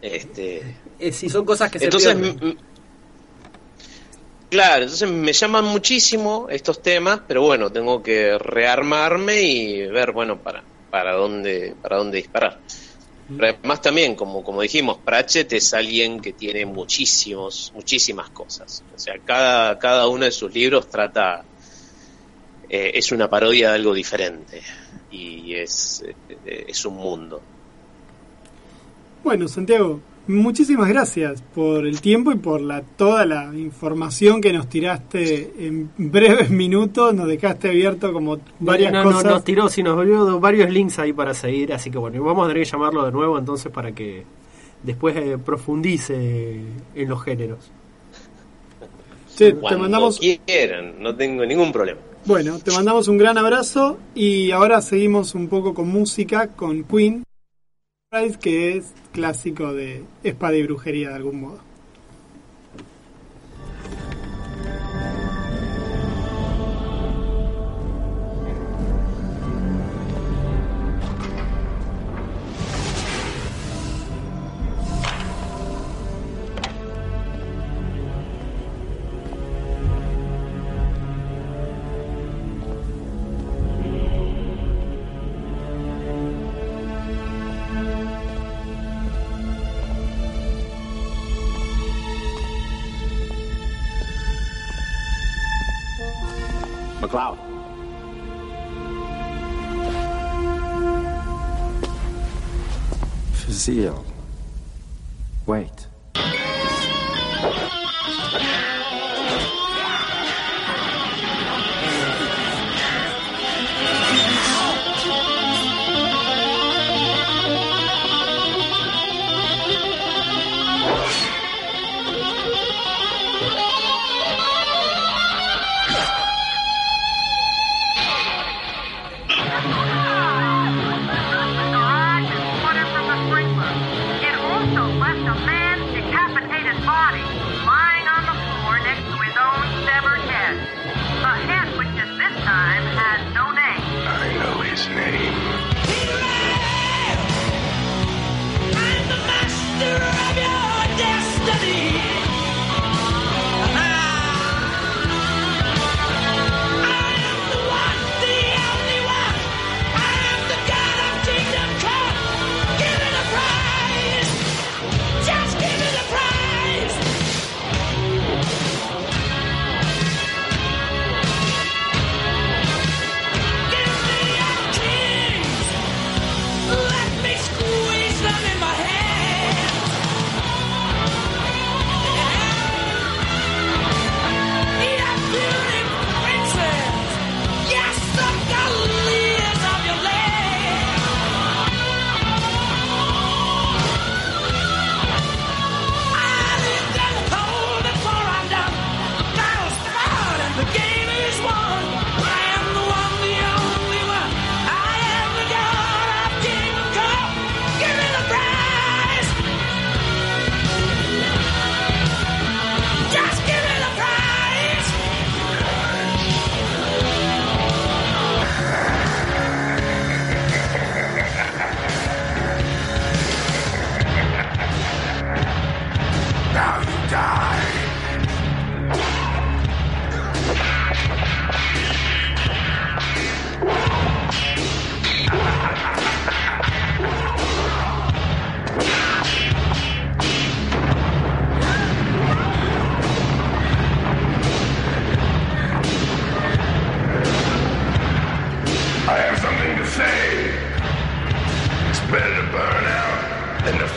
Este, Eh, sí, son cosas que se entonces, pierden. claro, entonces me llaman muchísimo estos temas, pero bueno, tengo que rearmarme y ver, bueno, para, para dónde, para dónde disparar. Pero además también, como, como dijimos, Pratchett es alguien que tiene muchísimos, muchísimas cosas. O sea, cada, cada uno de sus libros trata, eh, es una parodia de algo diferente. Y es, eh, es un mundo. Bueno, Santiago, muchísimas gracias por el tiempo y por la toda la información que nos tiraste en breves minutos. Nos dejaste abierto como varias no, no, cosas. nos tiró, sí, nos volvió varios links ahí para seguir, así que bueno, y vamos a tener que llamarlo de nuevo entonces para que después eh, profundice en los géneros. Che, te mandamos, quieran, no tengo ningún problema. Bueno, te mandamos un gran abrazo y ahora seguimos un poco con música con Queen que es clásico de espada y brujería de algún modo.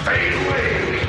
Fade away.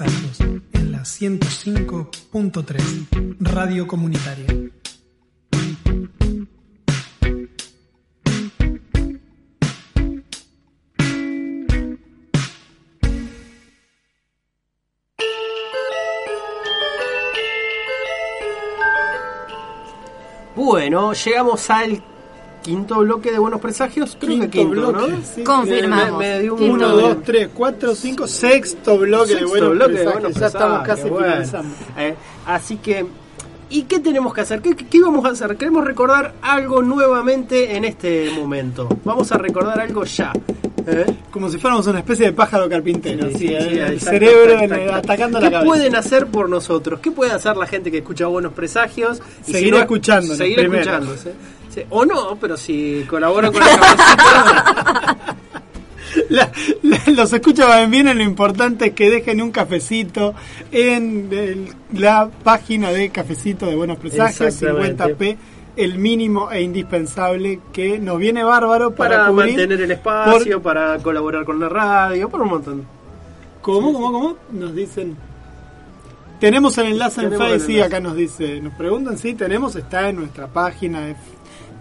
En la 105.3 Radio Comunitaria. Bueno, llegamos al quinto bloque de Buenos Presagios. Creo que Quinto quinto, bloque, ¿no? sí. Confirmamos. Me, me dio un Quinto 1, bloque. 2, 3, 4, 5, sexto bloque de Buenos bloque de Presagios. Buenos Ya estamos casi bueno. finalizando. Eh, así que, ¿y qué tenemos que hacer? ¿Qué, qué vamos a hacer? Queremos recordar algo nuevamente en este momento. Vamos a recordar algo ya. ¿eh? Como si fuéramos una especie de pájaro carpintero, Sí, sí, el, sí, el exacto, cerebro exacto, en- exacto. atacando ¿Qué la cabeza. pueden hacer por nosotros? ¿Qué puede hacer la gente que escucha Buenos Presagios? Y Seguir no- escuchándonos Seguir escuchándose. Sí, O no, pero si colaboran con la cabecita. La- la- los escucha van bien, lo importante es que dejen un cafecito en el- la página de Cafecito de Buenos Presagios, Exactamente. 50p, el mínimo e indispensable que nos viene bárbaro para, mantener el espacio, para colaborar con la radio, por un montón. ¿Cómo, cómo, cómo? Nos dicen. Tenemos el enlace en Tenemos el Face, sí, enlace. acá nos dice, nos preguntan, sí, tenemos, está en nuestra página de,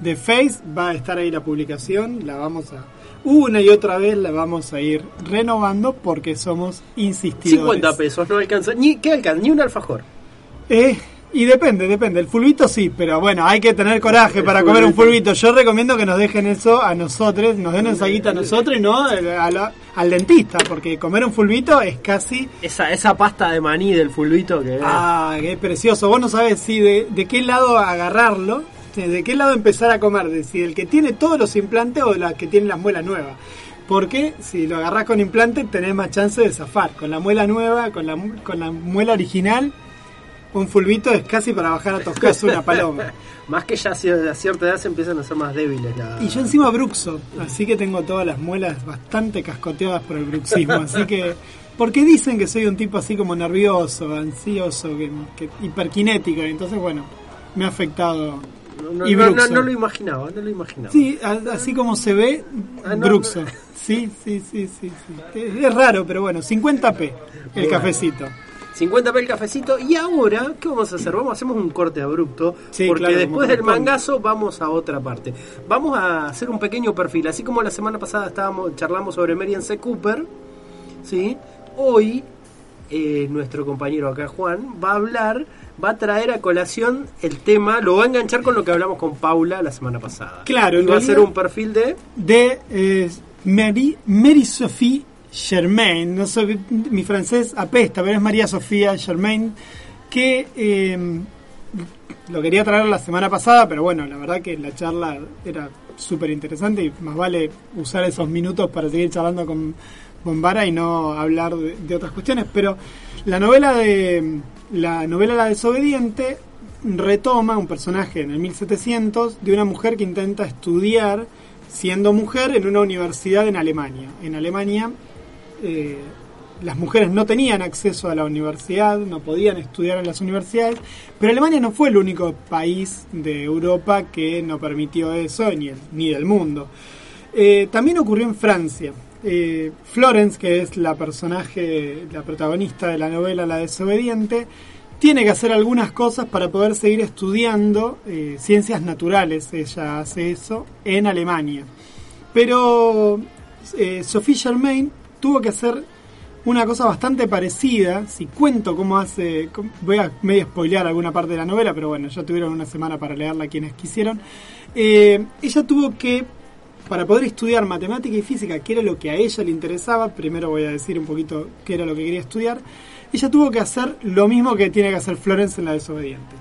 de Face, va a estar ahí la publicación, la vamos a, una y otra vez la vamos a ir renovando porque somos insistidores. 50 pesos, no alcanza. Ni, ¿Qué alcanza? Ni un alfajor. Eh, y depende, depende. El fulbito sí, pero bueno, hay que tener coraje El para comer un fulbito. fulbito. Yo recomiendo que nos dejen eso a nosotros, nos den esa guita a nosotros y no al, dentista, porque comer un fulbito es casi Esa, esa pasta de maní del fulbito que. Ah, qué precioso. Vos no sabes si de, de qué lado agarrarlo, de qué lado empezar a comer, de si el que tiene todos los implantes o la que tiene las muelas nuevas. Porque si lo agarrás con implante tenés más chance de zafar. Con la muela nueva, con la, con la muela original, un fulbito es casi para bajar a toscazo una paloma. Más que ya a cier- a cierta edad se empiezan a ser más débiles. La... Y yo encima bruxo, así que tengo todas las muelas bastante cascoteadas por el bruxismo. Así que, porque dicen que soy un tipo así como nervioso, ansioso, que, que hiperkinético, y entonces bueno, me ha afectado. No, y no, lo imaginaba, no lo imaginaba. Sí, así como se ve, Ah, bruxo. Sí, sí, sí, sí, sí. Es, raro, pero bueno, 50p el cafecito. 50 el cafecito. Y ahora, ¿qué vamos a hacer? Vamos, hacemos un corte abrupto. Sí, porque claro, después del mangazo vamos a otra parte. Vamos a hacer un pequeño perfil. Así como la semana pasada estábamos charlamos sobre Marian C. Cooper. ¿sí? Hoy, eh, nuestro compañero acá, Juan, va a hablar, va a traer a colación el tema, lo va a enganchar con lo que hablamos con Paula la semana pasada. Claro, y en va a hacer un perfil de. de eh, Mary, Mary Sophie Germain. No sé, mi francés apesta, pero es María Sofía Germain, que eh, lo quería traer la semana pasada, pero bueno, la verdad que la charla era súper interesante y más vale usar esos minutos para seguir charlando con Bombara y no hablar de, de otras cuestiones. Pero la novela de la novela La desobediente retoma un personaje en el 1700 de una mujer que intenta estudiar siendo mujer en una universidad en Alemania. En Alemania eh, las mujeres no tenían acceso a la universidad, no podían estudiar en las universidades, pero Alemania no fue el único país de Europa que no permitió eso, ni, el- ni del mundo. Eh, también ocurrió en Francia. Eh, Florence, que es la personaje, la protagonista de la novela La desobediente, tiene que hacer algunas cosas para poder seguir estudiando eh, ciencias naturales. Ella hace eso en Alemania. Pero eh, Sophie Germain tuvo que hacer una cosa bastante parecida. Si cuento cómo hace, voy a medio spoilear alguna parte de la novela, pero bueno, ya tuvieron una semana para leerla quienes quisieron. Eh, ella tuvo que, para poder estudiar matemática y física, que era lo que a ella le interesaba, primero voy a decir un poquito qué era lo que quería estudiar, ella tuvo que hacer lo mismo que tiene que hacer Florence en La desobediente.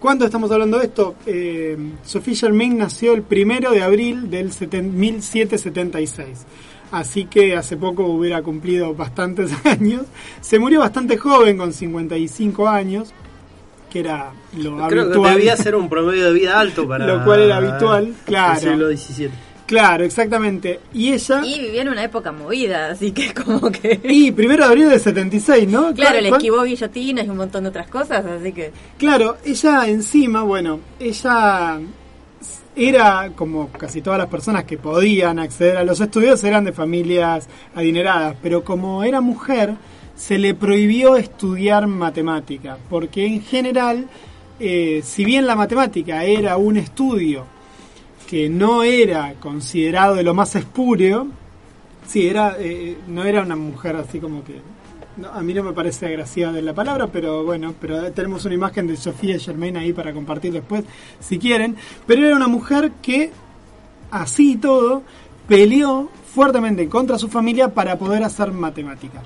¿Cuándo estamos hablando de esto? Eh, Sophie Germain nació el primero de abril del seten- 1776. Así que hace poco hubiera cumplido bastantes años. Se murió bastante joven, con 55 años, que era lo Creo que habitual. debía ser un promedio de vida alto para. Lo cual era habitual, claro. El siglo XVII. Claro, exactamente. Y ella. Y vivía en una época movida, así que como que... Y primero de abril del 76, ¿no? Claro, le ¿Cuál- esquivó guillotinas y un montón de otras cosas, así que... Claro, ella encima, bueno, ella era, como casi todas las personas que podían acceder a los estudios, eran de familias adineradas, pero como era mujer, se le prohibió estudiar matemática, porque en general, eh, si bien la matemática era un estudio que no era considerado de lo más espúreo, sí, era, eh, no era una mujer así como que... no, a mí no me parece agraciada la palabra, pero bueno, pero tenemos una imagen de Sofía Germain ahí para compartir después, si quieren. Pero era una mujer que, así y todo, peleó fuertemente contra su familia para poder hacer matemática.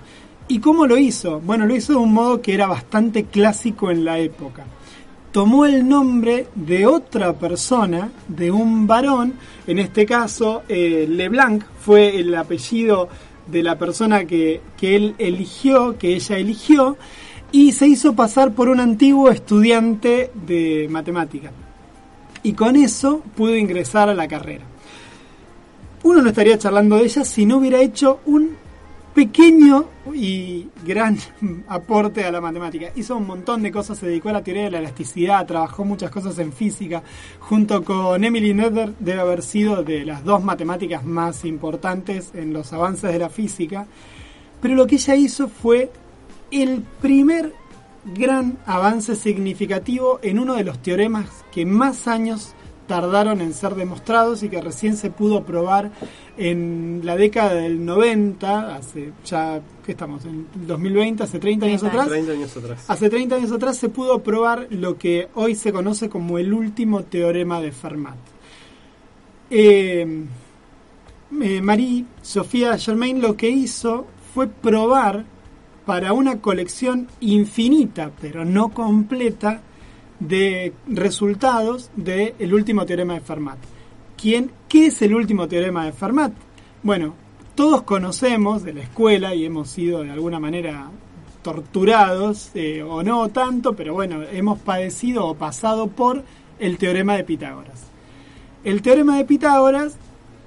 ¿Y cómo lo hizo? Bueno, lo hizo de un modo que era bastante clásico en la época tomó el nombre de otra persona, de un varón, en este caso eh, Leblanc fue el apellido de la persona que, que él eligió, que ella eligió, y se hizo pasar por un antiguo estudiante de matemática. Y con eso pudo ingresar a la carrera. Uno no estaría charlando de ella si no hubiera hecho un pequeño y gran aporte a la matemática. Hizo un montón de cosas, se dedicó a la teoría de la elasticidad, trabajó muchas cosas en física. Junto con Emily Noether debe haber sido de las dos matemáticas más importantes en los avances de la física. Pero lo que ella hizo fue el primer gran avance significativo en uno de los teoremas que más años tardaron en ser demostrados y que recién se pudo probar en la década del 90, hace ya, ¿qué estamos? En 2020, hace 30 años atrás. 30 años atrás. Hace 30 años atrás se pudo probar lo que hoy se conoce como el último teorema de Fermat. Eh, eh, Marie Sofía Germain lo que hizo fue probar para una colección infinita, pero no completa, de resultados del último teorema de Fermat. ¿Quién, ¿Qué es el último teorema de Fermat? Bueno, todos conocemos de la escuela y hemos sido de alguna manera torturados, eh, o no tanto, pero bueno, hemos padecido o pasado por el teorema de Pitágoras. El teorema de Pitágoras,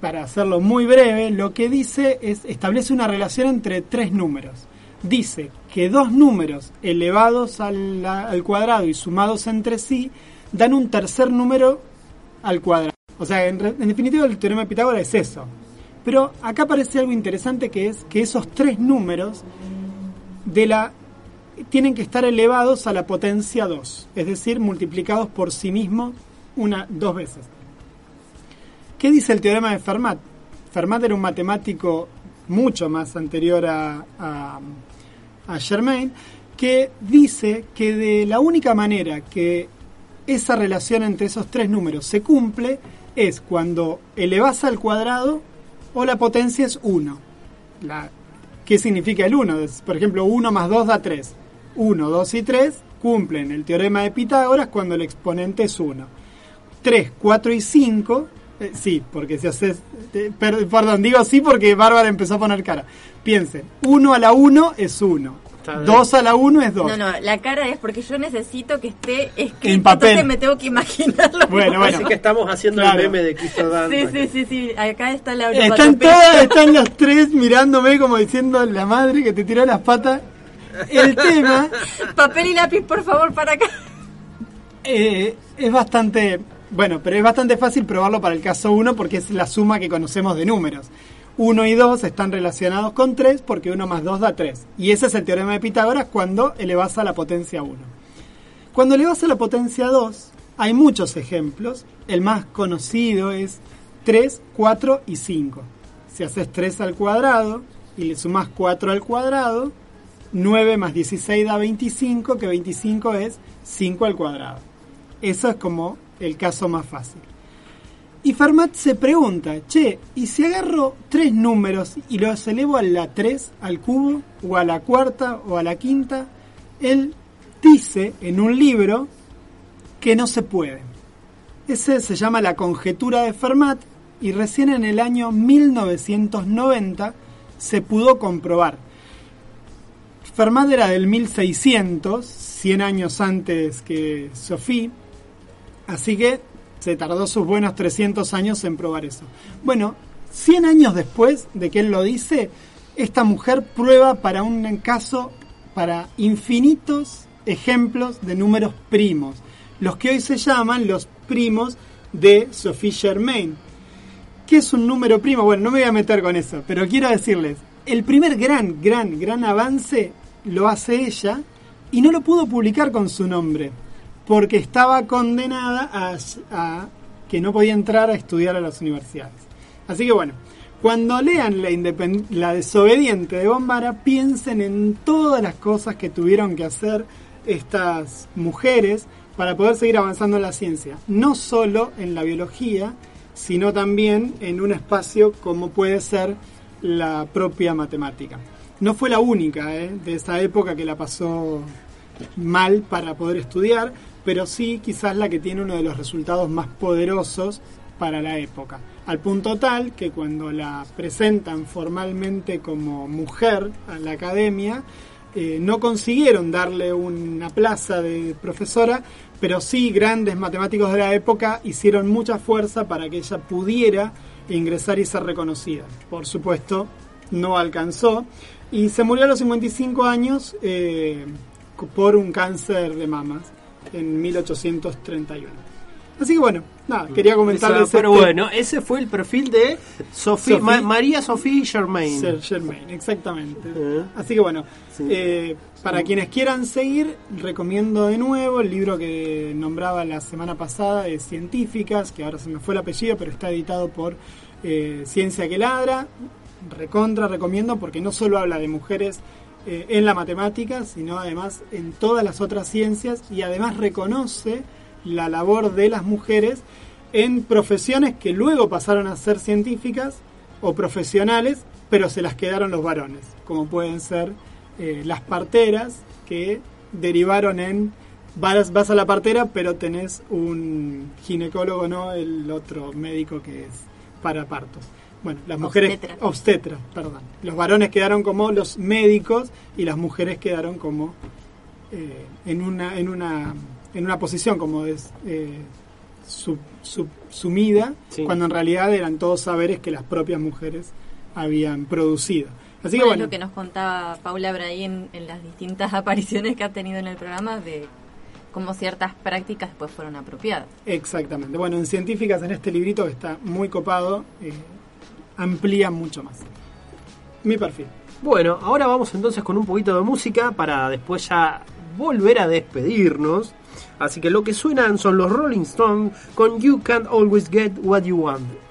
para hacerlo muy breve, lo que dice es establece una relación entre tres números. Dice que dos números elevados al, al cuadrado y sumados entre sí dan un tercer número al cuadrado. O sea, en, definitiva el teorema de Pitágoras es eso. Pero acá aparece algo interesante que es que esos tres números de la tienen que estar elevados a la potencia 2, es decir, multiplicados por sí mismos una dos veces. ¿Qué dice el teorema de Fermat? Fermat era un matemático mucho más anterior a, a Germain, que dice que de la única manera que esa relación entre esos tres números se cumple es cuando elevas al cuadrado o la potencia es 1. La, ¿Qué significa el 1? Es, Por ejemplo, 1 más 2 da 3. 1, 2 y 3 cumplen el teorema de Pitágoras cuando el exponente es 1. 3, 4 y 5, eh, sí, porque si haces... eh, per- perdón, digo sí porque Bárbara empezó a poner cara. Piensen, 1 a la 1 es 1. Está bien. 2 a la 1 es 2. No, no, la cara es porque yo necesito que esté escrito, En papel. entonces me tengo que imaginarlo. Bueno, bueno. Así que estamos haciendo Claro. el meme de Cristo. Sí, sí, sí, sí, acá está la Están todas, están los tres mirándome como diciendo la madre que te tiró las patas. El tema Papel y lápiz, por favor, para acá. eh, es bastante, bueno, pero es bastante fácil probarlo para el caso 1 porque es la suma que conocemos de números. 1 y 2 están relacionados con 3 porque 1 más 2 da 3. Y ese es el teorema de Pitágoras cuando elevas a la potencia 1. Cuando elevas a la potencia 2, hay muchos ejemplos. El más conocido es 3, 4 y 5. Si haces 3 al cuadrado y le sumas 4 al cuadrado, 9 más 16 da 25, que 25 es 5 al cuadrado. Eso es como el caso más fácil. Y Fermat se pregunta, che, ¿y si agarro tres números y los elevo a la 3, al cubo, o a la cuarta, o a la quinta? Él dice en un libro que no se puede. Ese se llama La conjetura de Fermat y recién en el año 1990 se pudo comprobar. Fermat era del 1600, 100 años antes que Sophie, así que se tardó sus buenos 300 años en probar eso. Bueno, 100 años después de que él lo dice, esta mujer prueba para un caso, para infinitos ejemplos de números primos, los que hoy se llaman los primos de Sophie Germain. ¿Qué es un número primo? Bueno, no me voy a meter con eso, pero quiero decirles, el primer gran, gran, gran avance lo hace ella y no lo pudo publicar con su nombre, porque estaba condenada a, que no podía entrar a estudiar a las universidades. Así que bueno, cuando lean la desobediente de Bombara, piensen en todas las cosas que tuvieron que hacer estas mujeres para poder seguir avanzando en la ciencia. No solo en la biología, sino también en un espacio como puede ser la propia matemática. No fue la única ¿eh? de esa época que la pasó mal para poder estudiar, pero sí quizás la que tiene uno de los resultados más poderosos para la época. Al punto tal que cuando la presentan formalmente como mujer a la academia, eh, no consiguieron darle una plaza de profesora, pero sí grandes matemáticos de la época hicieron mucha fuerza para que ella pudiera ingresar y ser reconocida. Por supuesto, no alcanzó y se murió a los 55 años eh, por un cáncer de mamas en 1831. Así que bueno, nada, quería comentarles. Esa- pero este- bueno, ese fue el perfil de Sofía, Sophie- Ma- María Sofía Germain. Germain, exactamente. Eh. Así que bueno, Sí. eh, para quienes quieran seguir, recomiendo de nuevo el libro que nombraba la semana pasada de Científicas, que ahora se me fue el apellido, pero está editado por eh, Ciencia que Ladra. Recontra recomiendo porque no solo habla de mujeres eh, en la matemática, sino además en todas las otras ciencias y además reconoce la labor de las mujeres en profesiones que luego pasaron a ser científicas o profesionales, pero se las quedaron los varones, como pueden ser eh, las parteras que derivaron en vas, vas a la partera, pero tenés un ginecólogo, no el otro médico que es para partos. Bueno, las mujeres Obstetra. obstetra, perdón. Los varones quedaron como los médicos y las mujeres quedaron como eh, en una en una en una posición como es eh, sub- sub- sumida Sí. cuando en realidad eran todos saberes que las propias mujeres habían producido así que Bueno, bueno es lo que nos contaba Paula Braín en las distintas apariciones que ha tenido en el programa de cómo ciertas prácticas después fueron apropiadas. exactamente bueno en científicas en este librito que está muy copado eh, amplía mucho más mi perfil Bueno, ahora vamos entonces con un poquito de música para después ya volver a despedirnos. Así que lo que suenan son los Rolling Stones con You Can't Always Get What You Want.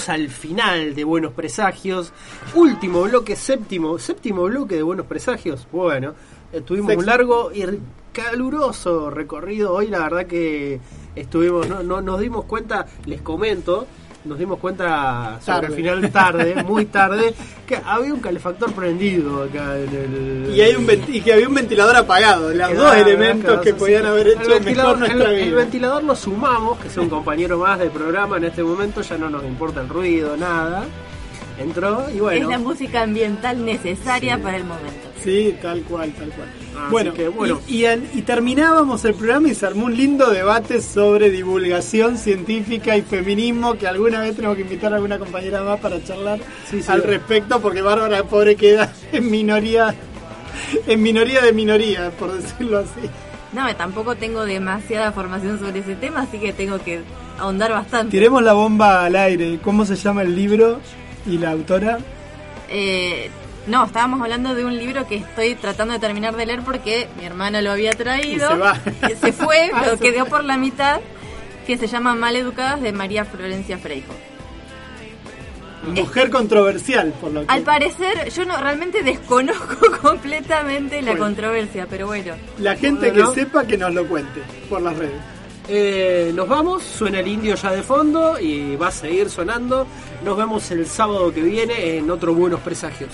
Llegamos al final de Buenos Presagios. Último bloque, séptimo, séptimo bloque de Buenos Presagios. Bueno, tuvimos un largo y caluroso recorrido. Hoy la verdad que estuvimos, no, no- nos dimos cuenta, les comento, nos dimos cuenta sobre Tarde. el final tarde, muy tarde, que había un calefactor prendido acá en el... Y, hay un y que había un ventilador apagado, los dos elementos que podían haber El hecho mejor nuestra el- El vida. ventilador lo sumamos, que es un compañero más del programa en este momento, ya no nos importa el ruido, nada. Entró y bueno. Es la música ambiental necesaria para el momento. Sí, tal cual, tal cual. Así bueno, que, bueno. Y, y an- y terminábamos el programa y se armó un lindo debate sobre divulgación científica y feminismo, que alguna vez tenemos que invitar a alguna compañera más para charlar Sí, sí. al respecto, porque Bárbara pobre queda en minoría, en minoría de minoría, por decirlo así. No, tampoco tengo demasiada formación sobre ese tema, así que tengo que ahondar bastante. Tiremos la bomba al aire. ¿Cómo se llama el libro y la autora? Eh, no, estábamos hablando de un libro que estoy tratando de terminar de leer porque mi hermana lo había traído. Y se va. que se fue, Ah, pero se quedó fue. por la mitad, que se llama Maleducadas de María Florencia Freijo. Mujer controversial, por lo que. Al parecer, yo no realmente desconozco completamente la Bueno. controversia, pero bueno. La gente Bueno. que sepa que nos lo cuente por las redes. Eh, nos vamos, suena el indio ya de fondo y va a seguir sonando. Nos vemos el sábado que viene en otro Buenos Presagios.